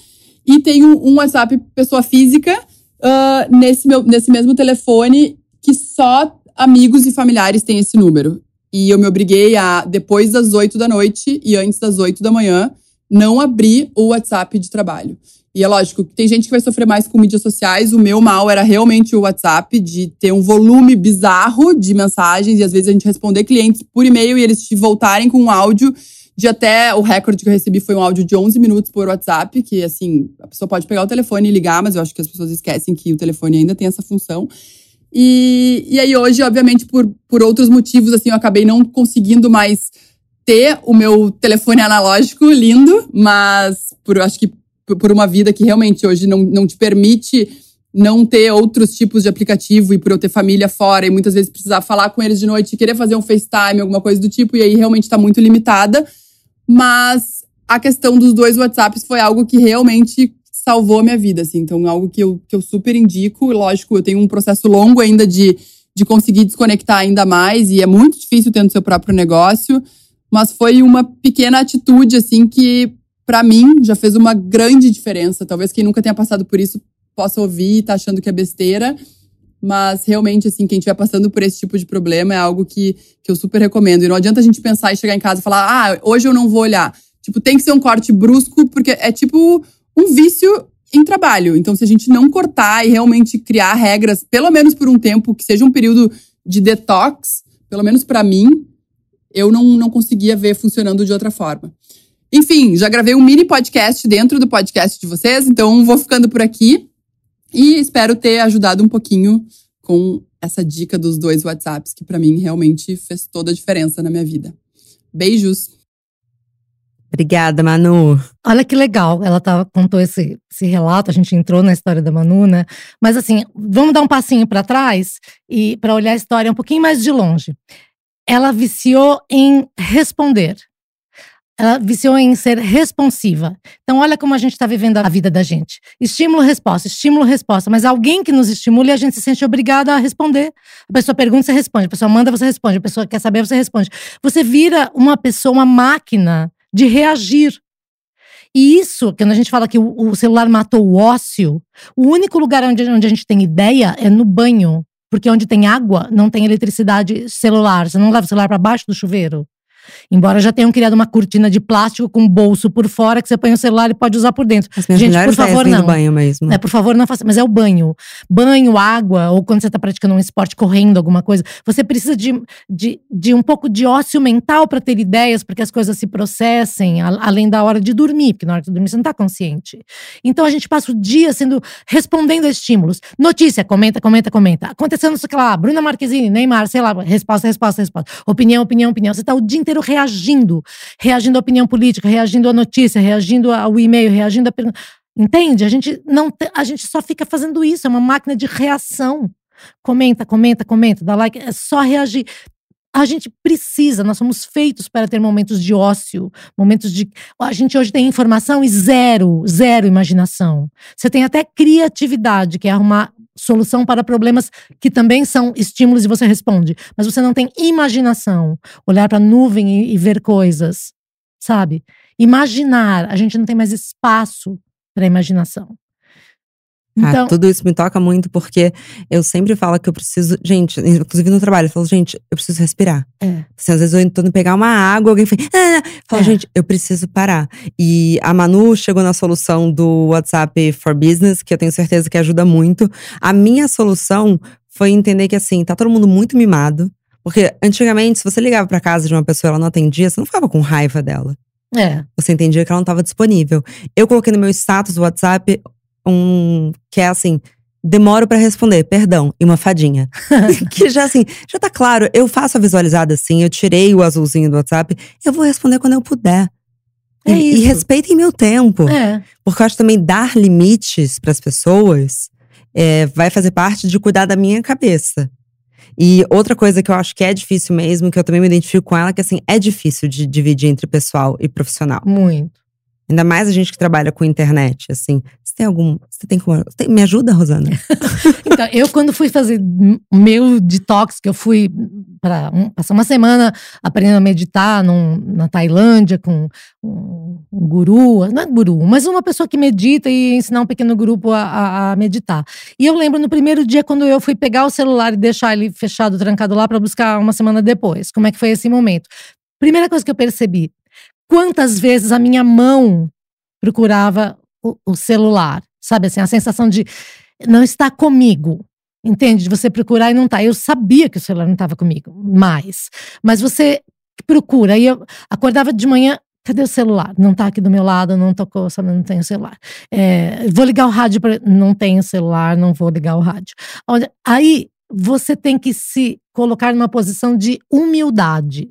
E tenho um WhatsApp pessoa física uh, nesse, meu, nesse mesmo telefone, que só amigos e familiares têm esse número. E eu me obriguei a, depois das oito da noite e antes das oito da manhã, não abrir o WhatsApp de trabalho. E é lógico, tem gente que vai sofrer mais com mídias sociais. O meu mal era realmente o WhatsApp, de ter um volume bizarro de mensagens e às vezes a gente responder clientes por e-mail e eles te voltarem com um áudio de até o recorde que eu recebi foi um áudio de 11 minutos por WhatsApp, que assim, a pessoa pode pegar o telefone e ligar, mas eu acho que as pessoas esquecem que o telefone ainda tem essa função. E, e aí hoje, obviamente, por, por outros motivos, assim, eu acabei não conseguindo mais ter o meu telefone analógico lindo, mas por, acho que por uma vida que realmente hoje não, não te permite não ter outros tipos de aplicativo e por eu ter família fora e muitas vezes precisar falar com eles de noite, querer fazer um FaceTime, alguma coisa do tipo, e aí realmente está muito limitada. Mas a questão dos dois WhatsApps foi algo que realmente salvou a minha vida, assim. Então, algo que eu, que eu super indico. Lógico, eu tenho um processo longo ainda de, de conseguir desconectar ainda mais, e é muito difícil tendo seu próprio negócio. Mas foi uma pequena atitude, assim, que para mim já fez uma grande diferença. Talvez quem nunca tenha passado por isso possa ouvir e tá achando que é besteira. Mas realmente, assim, quem estiver passando por esse tipo de problema é algo que, que eu super recomendo. E não adianta a gente pensar e chegar em casa e falar, ah, hoje eu não vou olhar. Tipo, tem que ser um corte brusco, porque é tipo um vício em trabalho. Então, se a gente não cortar e realmente criar regras, pelo menos por um tempo, que seja um período de detox, pelo menos para mim, eu não, não conseguia ver funcionando de outra forma. Enfim, já gravei um mini podcast dentro do podcast de vocês, então vou ficando por aqui e espero ter ajudado um pouquinho com essa dica dos dois WhatsApps, que para mim realmente fez toda a diferença na minha vida. Beijos! Obrigada, Manu. Olha que legal, ela tava, contou esse, esse relato, a gente entrou na história da Manu, né? Mas assim, vamos dar um passinho para trás e para olhar a história um pouquinho mais de longe. Ela viciou em responder. Ela viciou em ser responsiva. Então, olha como a gente está vivendo a vida da gente. Estímulo-resposta, estímulo-resposta. Mas alguém que nos estimule, a gente se sente obrigado a responder. A pessoa pergunta, você responde. A pessoa manda, você responde. A pessoa quer saber, você responde. Você vira uma pessoa, uma máquina de reagir. E isso, quando a gente fala que o, celular matou o ócio, o único lugar onde, onde a gente tem ideia é no banho. Porque onde tem água, não tem eletricidade celular. Você não leva o celular para baixo do chuveiro. Embora já tenham criado uma cortina de plástico com bolso por fora que você põe o celular e pode usar por dentro. As minhas Gente, por favor, não. banho mesmo. É, por favor, não faça. Mas é o banho. Banho, água, ou quando você está praticando um esporte, correndo, alguma coisa. Você precisa de, de, de um pouco de ócio mental para ter ideias, para que as coisas se processem, a- além da hora de dormir, porque na hora de dormir você não está consciente. Então a gente passa o dia sendo respondendo a estímulos. Notícia, comenta, comenta, comenta. Acontecendo, não sei o que lá, Bruna Marquezine, Neymar, sei lá, resposta, resposta, resposta. Opinião, opinião, opinião. Você está o dia inteiro reagindo. Reagindo à opinião política, reagindo à notícia, reagindo ao e-mail, reagindo à pergunta. Entende? A gente não a gente só fica fazendo isso, é uma máquina de reação. Comenta, comenta, comenta, dá like, é só reagir. A gente precisa, nós somos feitos para ter momentos de ócio, momentos de. A gente hoje tem informação e zero, zero imaginação. Você tem até criatividade, que é arrumar solução para problemas que também são estímulos e você responde. Mas você não tem imaginação, olhar para a nuvem e, e ver coisas, sabe? Imaginar, a gente não tem mais espaço para imaginação. Então, ah, tudo isso me toca muito porque eu sempre falo que eu preciso. Gente, inclusive no trabalho, eu falo, gente, eu preciso respirar. É. Assim, às vezes eu tô indo pegar uma água, alguém fala, ah, fala, É. gente, eu preciso parar. E a Manu chegou na solução do WhatsApp for Business, que eu tenho certeza que ajuda muito. A minha solução foi entender que, assim, tá todo mundo muito mimado. Porque antigamente, se você ligava pra casa de uma pessoa e ela não atendia, você não ficava com raiva dela. é. Você entendia que ela não estava disponível. Eu coloquei no meu status do WhatsApp um que é assim, demoro pra responder, perdão, e uma fadinha. que já assim, já tá claro, eu faço a visualizada assim, eu tirei o azulzinho do WhatsApp, eu vou responder quando eu puder. É e, e isso. respeitem meu tempo. É. Porque eu acho também dar limites pras pessoas é, vai fazer parte de cuidar da minha cabeça. E outra coisa que eu acho que é difícil mesmo, que eu também me identifico com ela, que assim, é difícil de dividir entre pessoal e profissional. Muito. Ainda mais a gente que trabalha com internet, assim. Você tem algum. Você tem como. tem- me ajuda, Rosana? Então, eu quando fui fazer meu detox, que eu fui para passar uma semana aprendendo a meditar num- na Tailândia com um, um guru, não é guru, mas uma pessoa que medita e ensinar um pequeno grupo a, a- a meditar. E eu lembro no primeiro dia quando eu fui pegar o celular e deixar ele fechado, trancado lá para buscar uma semana depois. Como é que foi esse momento? Primeira coisa que eu percebi, quantas vezes a minha mão procurava o, o celular, sabe assim, a sensação de não está comigo. Entende? De você procurar e não tá. Eu sabia que o celular não estava comigo mais. Mas você procura. Aí eu acordava de manhã, cadê o celular? Não tá aqui do meu lado, não tocou, sabe? Não tenho celular. É, vou ligar o rádio para. Não tenho celular, não vou ligar o rádio. Olha, Aí você tem que se colocar numa posição de humildade.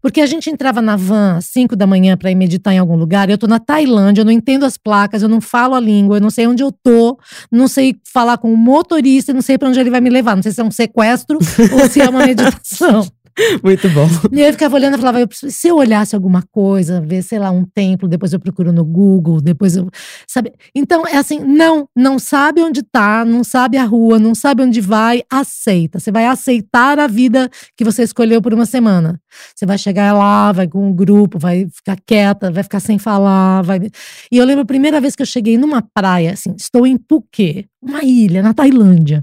Porque a gente entrava na van às 5 da manhã para ir meditar em algum lugar, eu tô na Tailândia, eu não entendo as placas, eu não falo a língua, eu não sei onde eu tô, não sei falar com o motorista, não sei para onde ele vai me levar, não sei se é um sequestro ou se é uma meditação. Muito bom. E eu ficava olhando e falava, eu se eu olhasse alguma coisa, ver, sei lá, um templo, depois eu procuro no Google, depois eu. Sabe? Então, é assim, não, não sabe onde tá, não sabe a rua, não sabe onde vai, aceita. Você vai aceitar a vida que você escolheu por uma semana. Você vai chegar lá, vai com um grupo, vai ficar quieta, vai ficar sem falar. Vai... E eu lembro a primeira vez que eu cheguei numa praia, assim, estou em Phuket, uma ilha, na Tailândia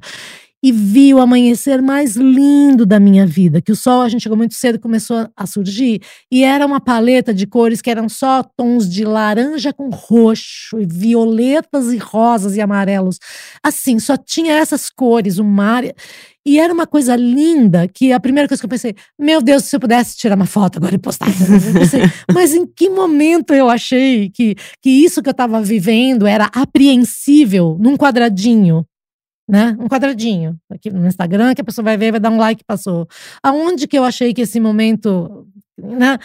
e vi o amanhecer mais lindo da minha vida, que o sol, a gente chegou muito cedo, começou a surgir, e era uma paleta de cores que eram só tons de laranja com roxo, e violetas e rosas e amarelos. Assim, só tinha essas cores, o mar. E era uma coisa linda que a primeira coisa que eu pensei, meu Deus, se eu pudesse tirar uma foto agora e postar. Eu pensei, Mas em que momento eu achei que, que isso que eu estava vivendo era apreensível num quadradinho? Né? Um quadradinho aqui no Instagram que a pessoa vai ver, vai dar um like, passou. Aonde que eu achei que esse momento, né?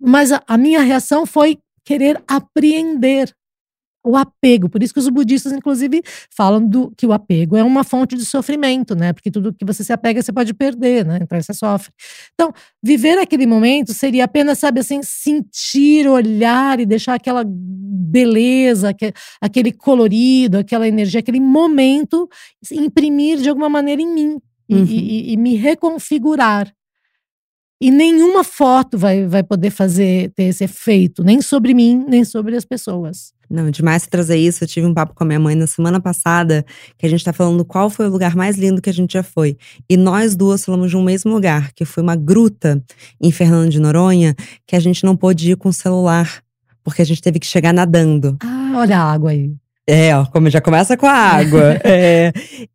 Mas a, a minha reação foi querer apreender o apego. Por isso que os budistas, inclusive, falam do que o apego é uma fonte de sofrimento, né? Porque tudo que você se apega, você pode perder, né? Então você sofre. Então, viver aquele momento seria apenas, sabe assim, sentir, olhar e deixar aquela beleza, aque- aquele colorido, aquela energia, aquele momento se imprimir de alguma maneira em mim e, Uhum. e- e me reconfigurar. E nenhuma foto vai, vai poder fazer ter esse efeito, nem sobre mim, nem sobre as pessoas. Não, demais você trazer isso. Eu tive um papo com a minha mãe na semana passada, que a gente tá falando qual foi o lugar mais lindo que a gente já foi. E nós duas falamos de um mesmo lugar, que foi uma gruta em Fernando de Noronha, que a gente não pôde ir com o celular, porque a gente teve que chegar nadando. Ah, olha a água aí. É, ó, como já começa com a água. é.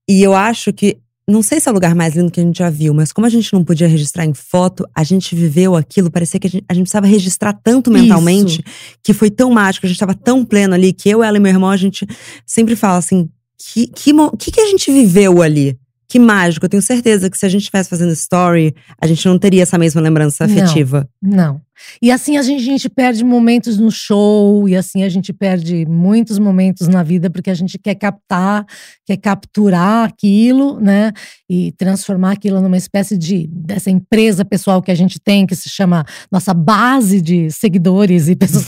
E eu acho que não sei se é o lugar mais lindo que a gente já viu, mas como a gente não podia registrar em foto, a gente viveu aquilo, parecia que a gente, a gente precisava registrar tanto mentalmente, Isso. que foi tão mágico, a gente estava tão pleno ali, que eu, ela e meu irmão, a gente sempre fala assim, que, que, que, que a gente viveu ali? Que mágico, eu tenho certeza que se a gente estivesse fazendo story, a gente não teria essa mesma lembrança Não. afetiva. Não. E assim a gente, a gente perde momentos no show, e assim a gente perde muitos momentos na vida, porque a gente quer captar, quer capturar aquilo, né? E transformar aquilo numa espécie de dessa empresa pessoal que a gente tem, que se chama nossa base de seguidores e pessoas.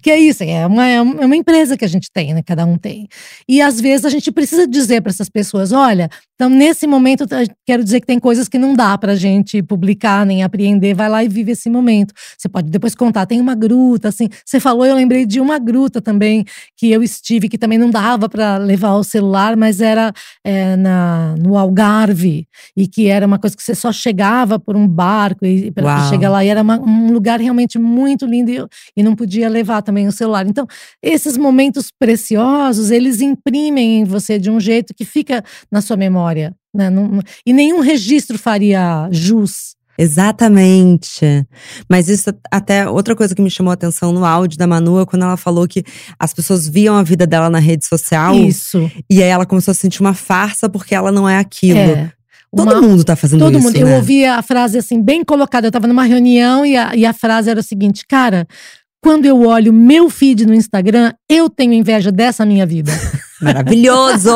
que é isso, é uma, é uma empresa que a gente tem, né? Cada um tem. E às vezes a gente precisa dizer para essas pessoas: olha, então nesse momento quero dizer que tem coisas que não dá pra gente publicar nem apreender, vai lá e vive esse momento. Você pode depois contar, tem uma gruta, assim. Você falou, eu lembrei de uma gruta também que eu estive, que também não dava para levar o celular, mas era é, na, no Algarve, e que era uma coisa que você só chegava por um barco e para chegar lá. E era uma- um lugar realmente muito lindo e, e não podia levar também o celular. Então, esses momentos preciosos, eles imprimem em você de um jeito que fica na sua memória. Né? Não- não- e nenhum registro faria jus. Exatamente. Mas isso até outra coisa que me chamou a atenção no áudio da Manu é quando ela falou que as pessoas viam a vida dela na rede social Isso. e aí ela começou a sentir uma farsa porque ela não é aquilo. É. Todo Uma- mundo tá fazendo Todo isso, mundo. né? Eu ouvi a frase assim, bem colocada. Eu tava numa reunião e a, e a frase era o seguinte: Cara, quando eu olho meu feed no Instagram, eu tenho inveja dessa minha vida. Maravilhoso!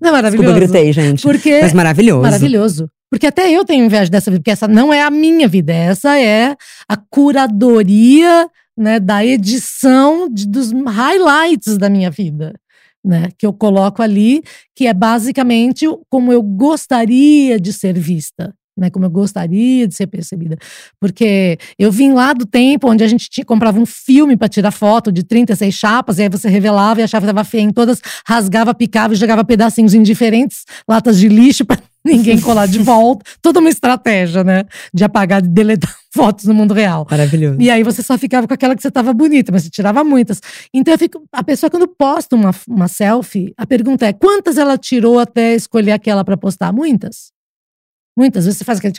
Não é maravilhoso? Desculpa, eu gritei, gente. Porque. Mas maravilhoso. Maravilhoso. Porque até eu tenho inveja dessa vida, porque essa não é a minha vida, essa é a curadoria né, da edição de- dos highlights da minha vida. Né, que eu coloco ali, que é basicamente como eu gostaria de ser vista. Né, como eu gostaria de ser percebida. Porque eu vim lá do tempo onde a gente tinha, comprava um filme para tirar foto de 36 chapas, e aí você revelava e achava que estava feia em todas, rasgava, picava e jogava pedacinhos em diferentes latas de lixo para ninguém colar de volta. Toda uma estratégia, né? De apagar, de deletar fotos no mundo real. Maravilhoso. E aí você só ficava com aquela que você estava bonita, mas você tirava muitas. Então eu fico, a pessoa quando posta uma, uma selfie, a pergunta é: quantas ela tirou até escolher aquela para postar? Muitas. Muitas vezes você faz aquele,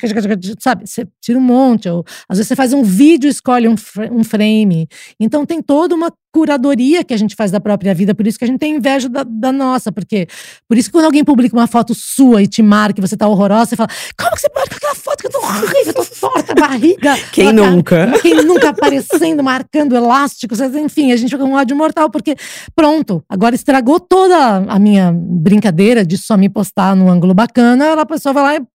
sabe? Você tira um monte, ou às vezes você faz um vídeo e escolhe um, um frame. Então tem toda uma curadoria que a gente faz da própria vida, por isso que a gente tem inveja da, da nossa, porque por isso que quando alguém publica uma foto sua e te marca que você tá horrorosa, você fala: Como que você marca aquela foto que eu tô horrível, eu tô torta, barriga? Quem cara- nunca? quem nunca aparecendo, marcando elásticos, enfim, a gente fica com um ódio mortal, porque pronto, agora estragou toda a minha brincadeira de só me postar num ângulo bacana, a pessoa vai lá e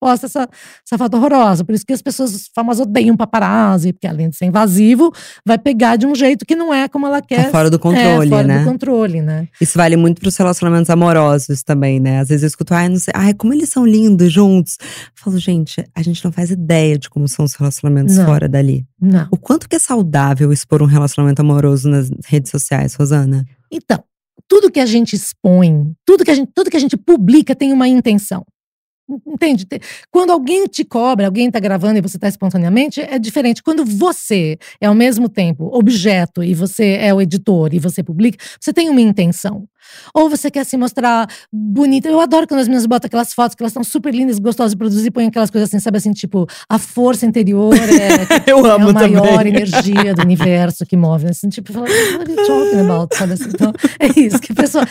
posta essa, essa foto horrorosa. Por isso que as pessoas famosas odeiam paparazzi, porque além de ser invasivo, vai pegar de um jeito que não é como ela quer. Tá fora do é, controle, fora né? do controle, né? Isso vale muito pros relacionamentos amorosos também, né? Às vezes eu escuto, ai, não sei, ai, como eles são lindos juntos. Eu falo, gente, a gente não faz ideia de como são os relacionamentos Não. fora dali. Não. O quanto que é saudável expor um relacionamento amoroso nas redes sociais, Rosana? Então, tudo que a gente expõe, tudo que a gente, tudo que a gente publica tem uma intenção. Entende? Te- Quando alguém te cobra, alguém está gravando e você está espontaneamente, é diferente. Quando você é ao mesmo tempo objeto e você é o editor e você publica, você tem uma intenção. Ou você quer se mostrar bonita. Eu adoro quando as meninas botam aquelas fotos que elas estão super lindas, gostosas de produzir, e põem aquelas coisas assim, sabe assim, tipo, a força interior é, Eu é amo a maior também. energia do universo que move. Assim, tipo, fala, what are you talking about? Sabe assim? Então, é isso que a pessoa.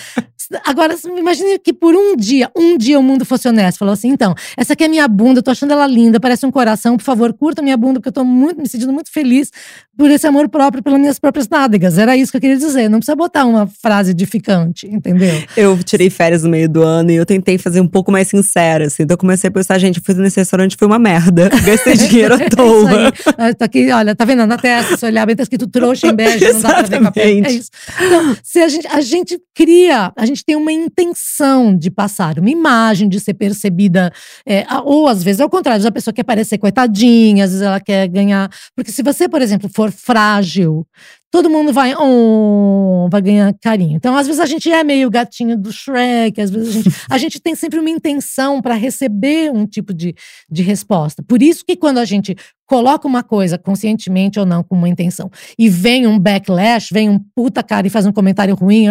Agora, imagine que por um dia, um dia o mundo fosse honesto. Falou assim: então, essa aqui é minha bunda, eu tô achando ela linda, parece um coração. Por favor, curta minha bunda, porque eu tô muito, me sentindo muito feliz por esse amor próprio, pelas minhas próprias nádegas. Era isso que eu queria dizer. Não precisa botar uma frase edificante, entendeu? Eu tirei férias no meio do ano e eu tentei fazer um pouco mais sincera, assim. Então eu comecei a pensar, gente, eu fui nesse restaurante, foi uma merda. Gastei dinheiro à É toa. Ah, Tá aqui, olha, tá vendo? Na testa, se olhar bem, tá escrito trouxa em bege, não dá pra ver papel. É isso. Então, se a gente, a gente cria, a gente tem uma intenção de passar uma imagem, de ser percebida, é, ou às vezes é o contrário, a pessoa quer parecer coitadinha, às vezes ela quer ganhar. Porque se você, por exemplo, for frágil, todo mundo vai, oh, vai ganhar carinho. Então, às vezes a gente é meio gatinho do Shrek, às vezes a gente, a gente tem sempre uma intenção para receber um tipo de, de resposta. Por isso que quando a gente coloca uma coisa, conscientemente ou não, com uma intenção, e vem um backlash, vem um puta cara e faz um comentário ruim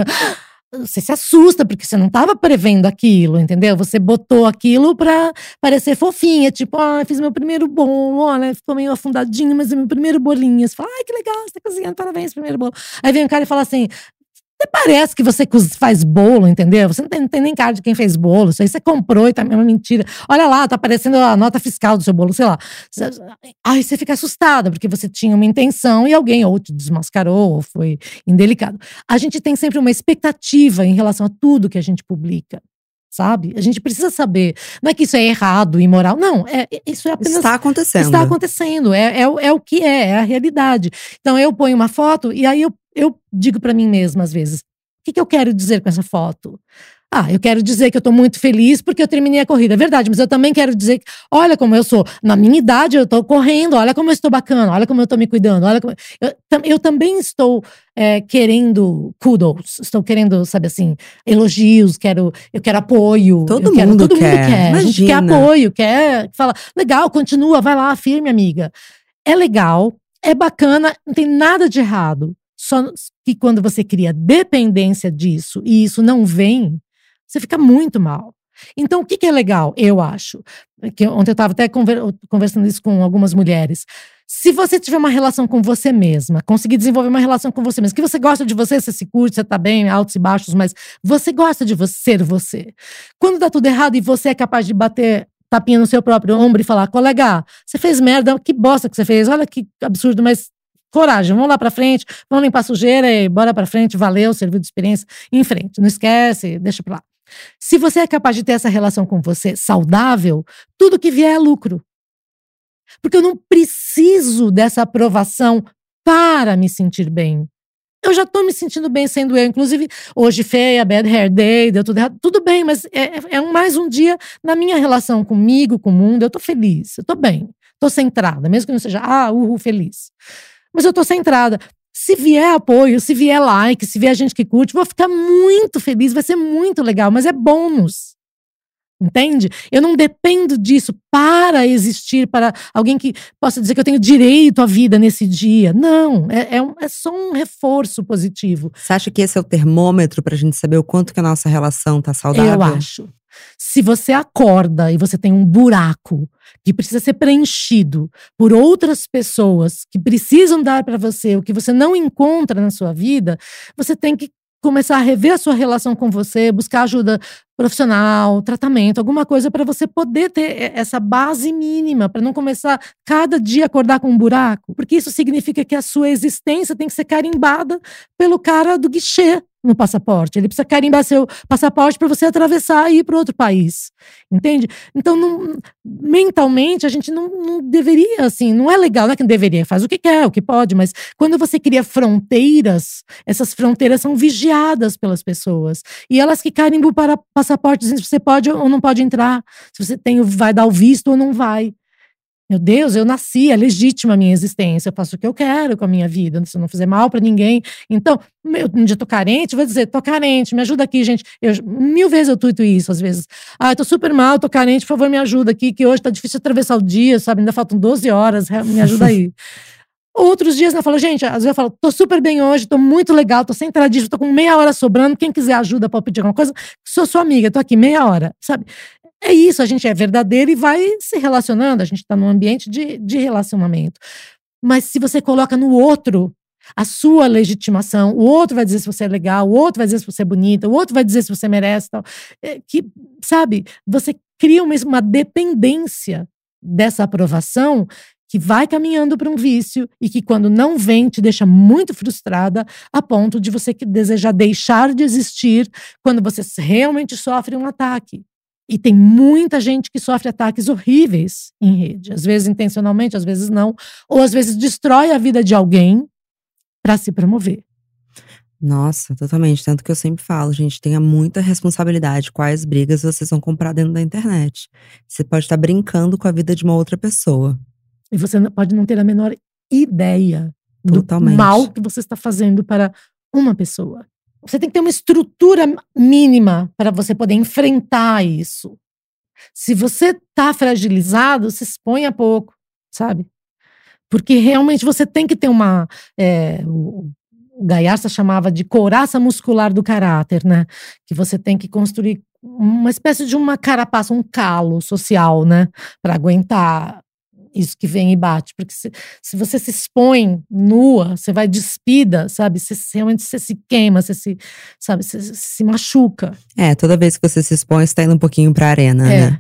você se assusta, porque você não estava prevendo aquilo, entendeu? Você botou aquilo para parecer fofinha, tipo, ah, fiz meu primeiro bolo, olha, ficou meio afundadinho, mas é meu primeiro bolinho. Você fala, ai, que legal, você tá cozinhando, parabéns, primeiro bolo. Aí vem um cara e fala assim, até parece que você faz bolo, entendeu? Você não tem, não tem, nem cara de quem fez bolo. Isso aí você comprou e tá é uma mentira. Olha lá, tá aparecendo a nota fiscal do seu bolo, sei lá. Aí você fica assustada, porque você tinha uma intenção e alguém ou te desmascarou ou foi indelicado. A gente tem sempre uma expectativa em relação a tudo que a gente publica sabe? A gente precisa saber. Não é que isso é errado, imoral. Não, é, isso é apenas. Está acontecendo. Está acontecendo. É, é, é o que é, é a realidade. Então eu ponho uma foto e aí eu eu digo para mim mesma às vezes: o que, que eu quero dizer com essa foto? Ah, eu quero dizer que eu tô muito feliz porque eu terminei a corrida. É verdade, mas eu também quero dizer que, olha como eu sou. Na minha idade, eu tô correndo, olha como eu estou bacana, olha como eu tô me cuidando, olha como. Eu, eu também estou é, querendo kudos, estou querendo, sabe assim, elogios, quero, eu quero apoio. Todo quero, mundo todo quer. mundo quer. Imagina. A gente quer apoio, quer. Fala, legal, continua, vai lá, firme, amiga. É legal, é bacana, não tem nada de errado. Só que quando você cria dependência disso e isso não vem, você fica muito mal. Então, o que, que é legal, eu acho? Que ontem eu estava até conversando isso com algumas mulheres. Se você tiver uma relação com você mesma, conseguir desenvolver uma relação com você mesma, que você gosta de você, você se curte, você tá bem, altos e baixos, mas você gosta de você, ser você. Quando dá tudo errado e você é capaz de bater tapinha no seu próprio ombro e falar, colega, você fez merda, que bosta que você fez, olha que absurdo, mas coragem, vamos lá para frente, vamos limpar sujeira e bora para frente, valeu, serviu de experiência, em frente, não esquece, deixa para lá. Se você é capaz de ter essa relação com você saudável, tudo que vier é lucro. Porque eu não preciso dessa aprovação para me sentir bem. Eu já tô me sentindo bem sendo eu. Inclusive, hoje feia, bad hair day, deu tudo errado. Tudo bem, mas é, é, é mais um dia na minha relação comigo, com o mundo. Eu tô feliz, eu tô bem, tô centrada, mesmo que não seja, ah, uhul, feliz mas eu tô centrada. Se vier apoio, se vier like, se vier gente que curte, vou ficar muito feliz, vai ser muito legal, mas é bônus. Entende? Eu não dependo disso para existir, para alguém que possa dizer que eu tenho direito à vida nesse dia. Não, é, é, um, é só um reforço positivo. Você acha que esse é o termômetro para a gente saber o quanto que a nossa relação tá saudável? Eu acho. Se você acorda e você tem um buraco que precisa ser preenchido por outras pessoas que precisam dar para você o que você não encontra na sua vida, você tem que começar a rever a sua relação com você, buscar ajuda profissional, tratamento, alguma coisa para você poder ter essa base mínima, para não começar cada dia acordar com um buraco, porque isso significa que a sua existência tem que ser carimbada pelo cara do guichê no passaporte. Ele precisa carimbar seu passaporte para você atravessar e ir para outro país. Entende? Então, não, mentalmente, a gente não, não, deveria, assim, não é legal, não é que deveria, faz o que quer, o que pode, mas quando você cria fronteiras, essas fronteiras são vigiadas pelas pessoas. E elas que carimbam para passaportes, se você pode ou não pode entrar, se você tem, vai dar o visto ou não vai. Meu Deus, eu nasci, é legítima a minha existência, eu faço o que eu quero com a minha vida, se eu não fizer mal para ninguém. Então, meu, um dia tô carente, vou dizer, tô carente, me ajuda aqui, gente. Eu, mil vezes eu tuito isso, às vezes. Ah, tô super mal, tô carente, por favor, me ajuda aqui, que hoje tá difícil atravessar o dia, sabe? Ainda faltam 12 horas, me ajuda aí. Outros dias eu falo, gente, às vezes eu falo, tô super bem hoje, tô muito legal, tô sem tradição, tô com meia hora sobrando. Quem quiser ajuda para pedir alguma coisa, sou sua amiga, tô aqui meia hora, sabe? É isso, a gente é verdadeiro e vai se relacionando, a gente está num ambiente de, de relacionamento. Mas se você coloca no outro a sua legitimação, o outro vai dizer se você é legal, o outro vai dizer se você é bonita, o outro vai dizer se você merece, tal, é, que, sabe, você cria uma, uma dependência dessa aprovação que vai caminhando para um vício e que quando não vem te deixa muito frustrada a ponto de você desejar deixar de existir quando você realmente sofre um ataque. E tem muita gente que sofre ataques horríveis em rede, às vezes intencionalmente, às vezes não, ou às vezes destrói a vida de alguém para se promover. Nossa, totalmente. Tanto que eu sempre falo, gente, tenha muita responsabilidade quais brigas vocês vão comprar dentro da internet. Você pode estar brincando com a vida de uma outra pessoa. E você pode não ter a menor ideia Totalmente. do mal que você está fazendo para uma pessoa. Você tem que ter uma estrutura mínima para você poder enfrentar isso. Se você está fragilizado, se expõe a pouco, sabe? Porque realmente você tem que ter uma. É, o, o Gaiarsa chamava de couraça muscular do caráter, né? Que você tem que construir uma espécie de uma carapaça, um calo social, né? Para aguentar isso que vem e bate. Porque se, se você se expõe nua, você vai despida, sabe? Você, realmente você se queima, você se, sabe? Você, você se machuca. É, toda vez que você se expõe, você tá indo um pouquinho pra arena, É. né?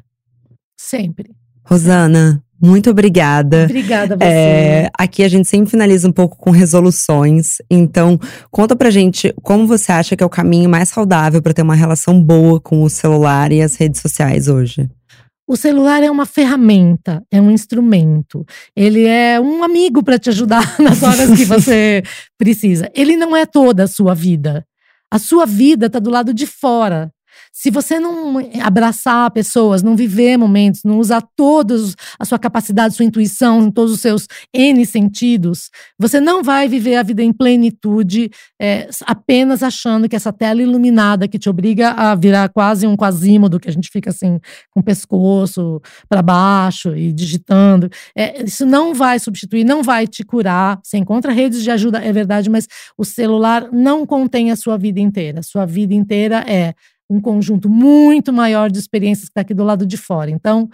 Sempre. Rosana, muito obrigada. Obrigada a você. É, aqui a gente sempre finaliza um pouco com resoluções. Então, conta pra gente como você acha que é o caminho mais saudável pra ter uma relação boa com o celular e as redes sociais hoje. O celular é uma ferramenta, é um instrumento. Ele é um amigo para te ajudar nas horas que você precisa. Ele não é toda a sua vida. A sua vida está do lado de fora. Se você não abraçar pessoas, não viver momentos, não usar todos a sua capacidade, sua intuição, todos os seus N sentidos, você não vai viver a vida em plenitude é, apenas achando que essa tela iluminada que te obriga a virar quase um quasímodo, que a gente fica assim com o pescoço para baixo e digitando. É, isso não vai substituir, não vai te curar. Você encontra redes de ajuda, é verdade, mas o celular não contém a sua vida inteira. A sua vida inteira é um conjunto muito maior de experiências que está aqui do lado de fora. Então,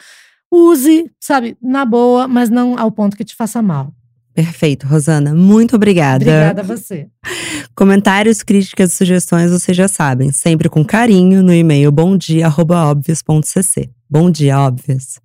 use, sabe, na boa, mas não ao ponto que te faça mal. Perfeito, Rosana. Muito obrigada. Obrigada a você. Comentários, críticas e sugestões vocês já sabem, sempre com carinho no e-mail bomdia@obvious.cc. Bom dia, óbvias.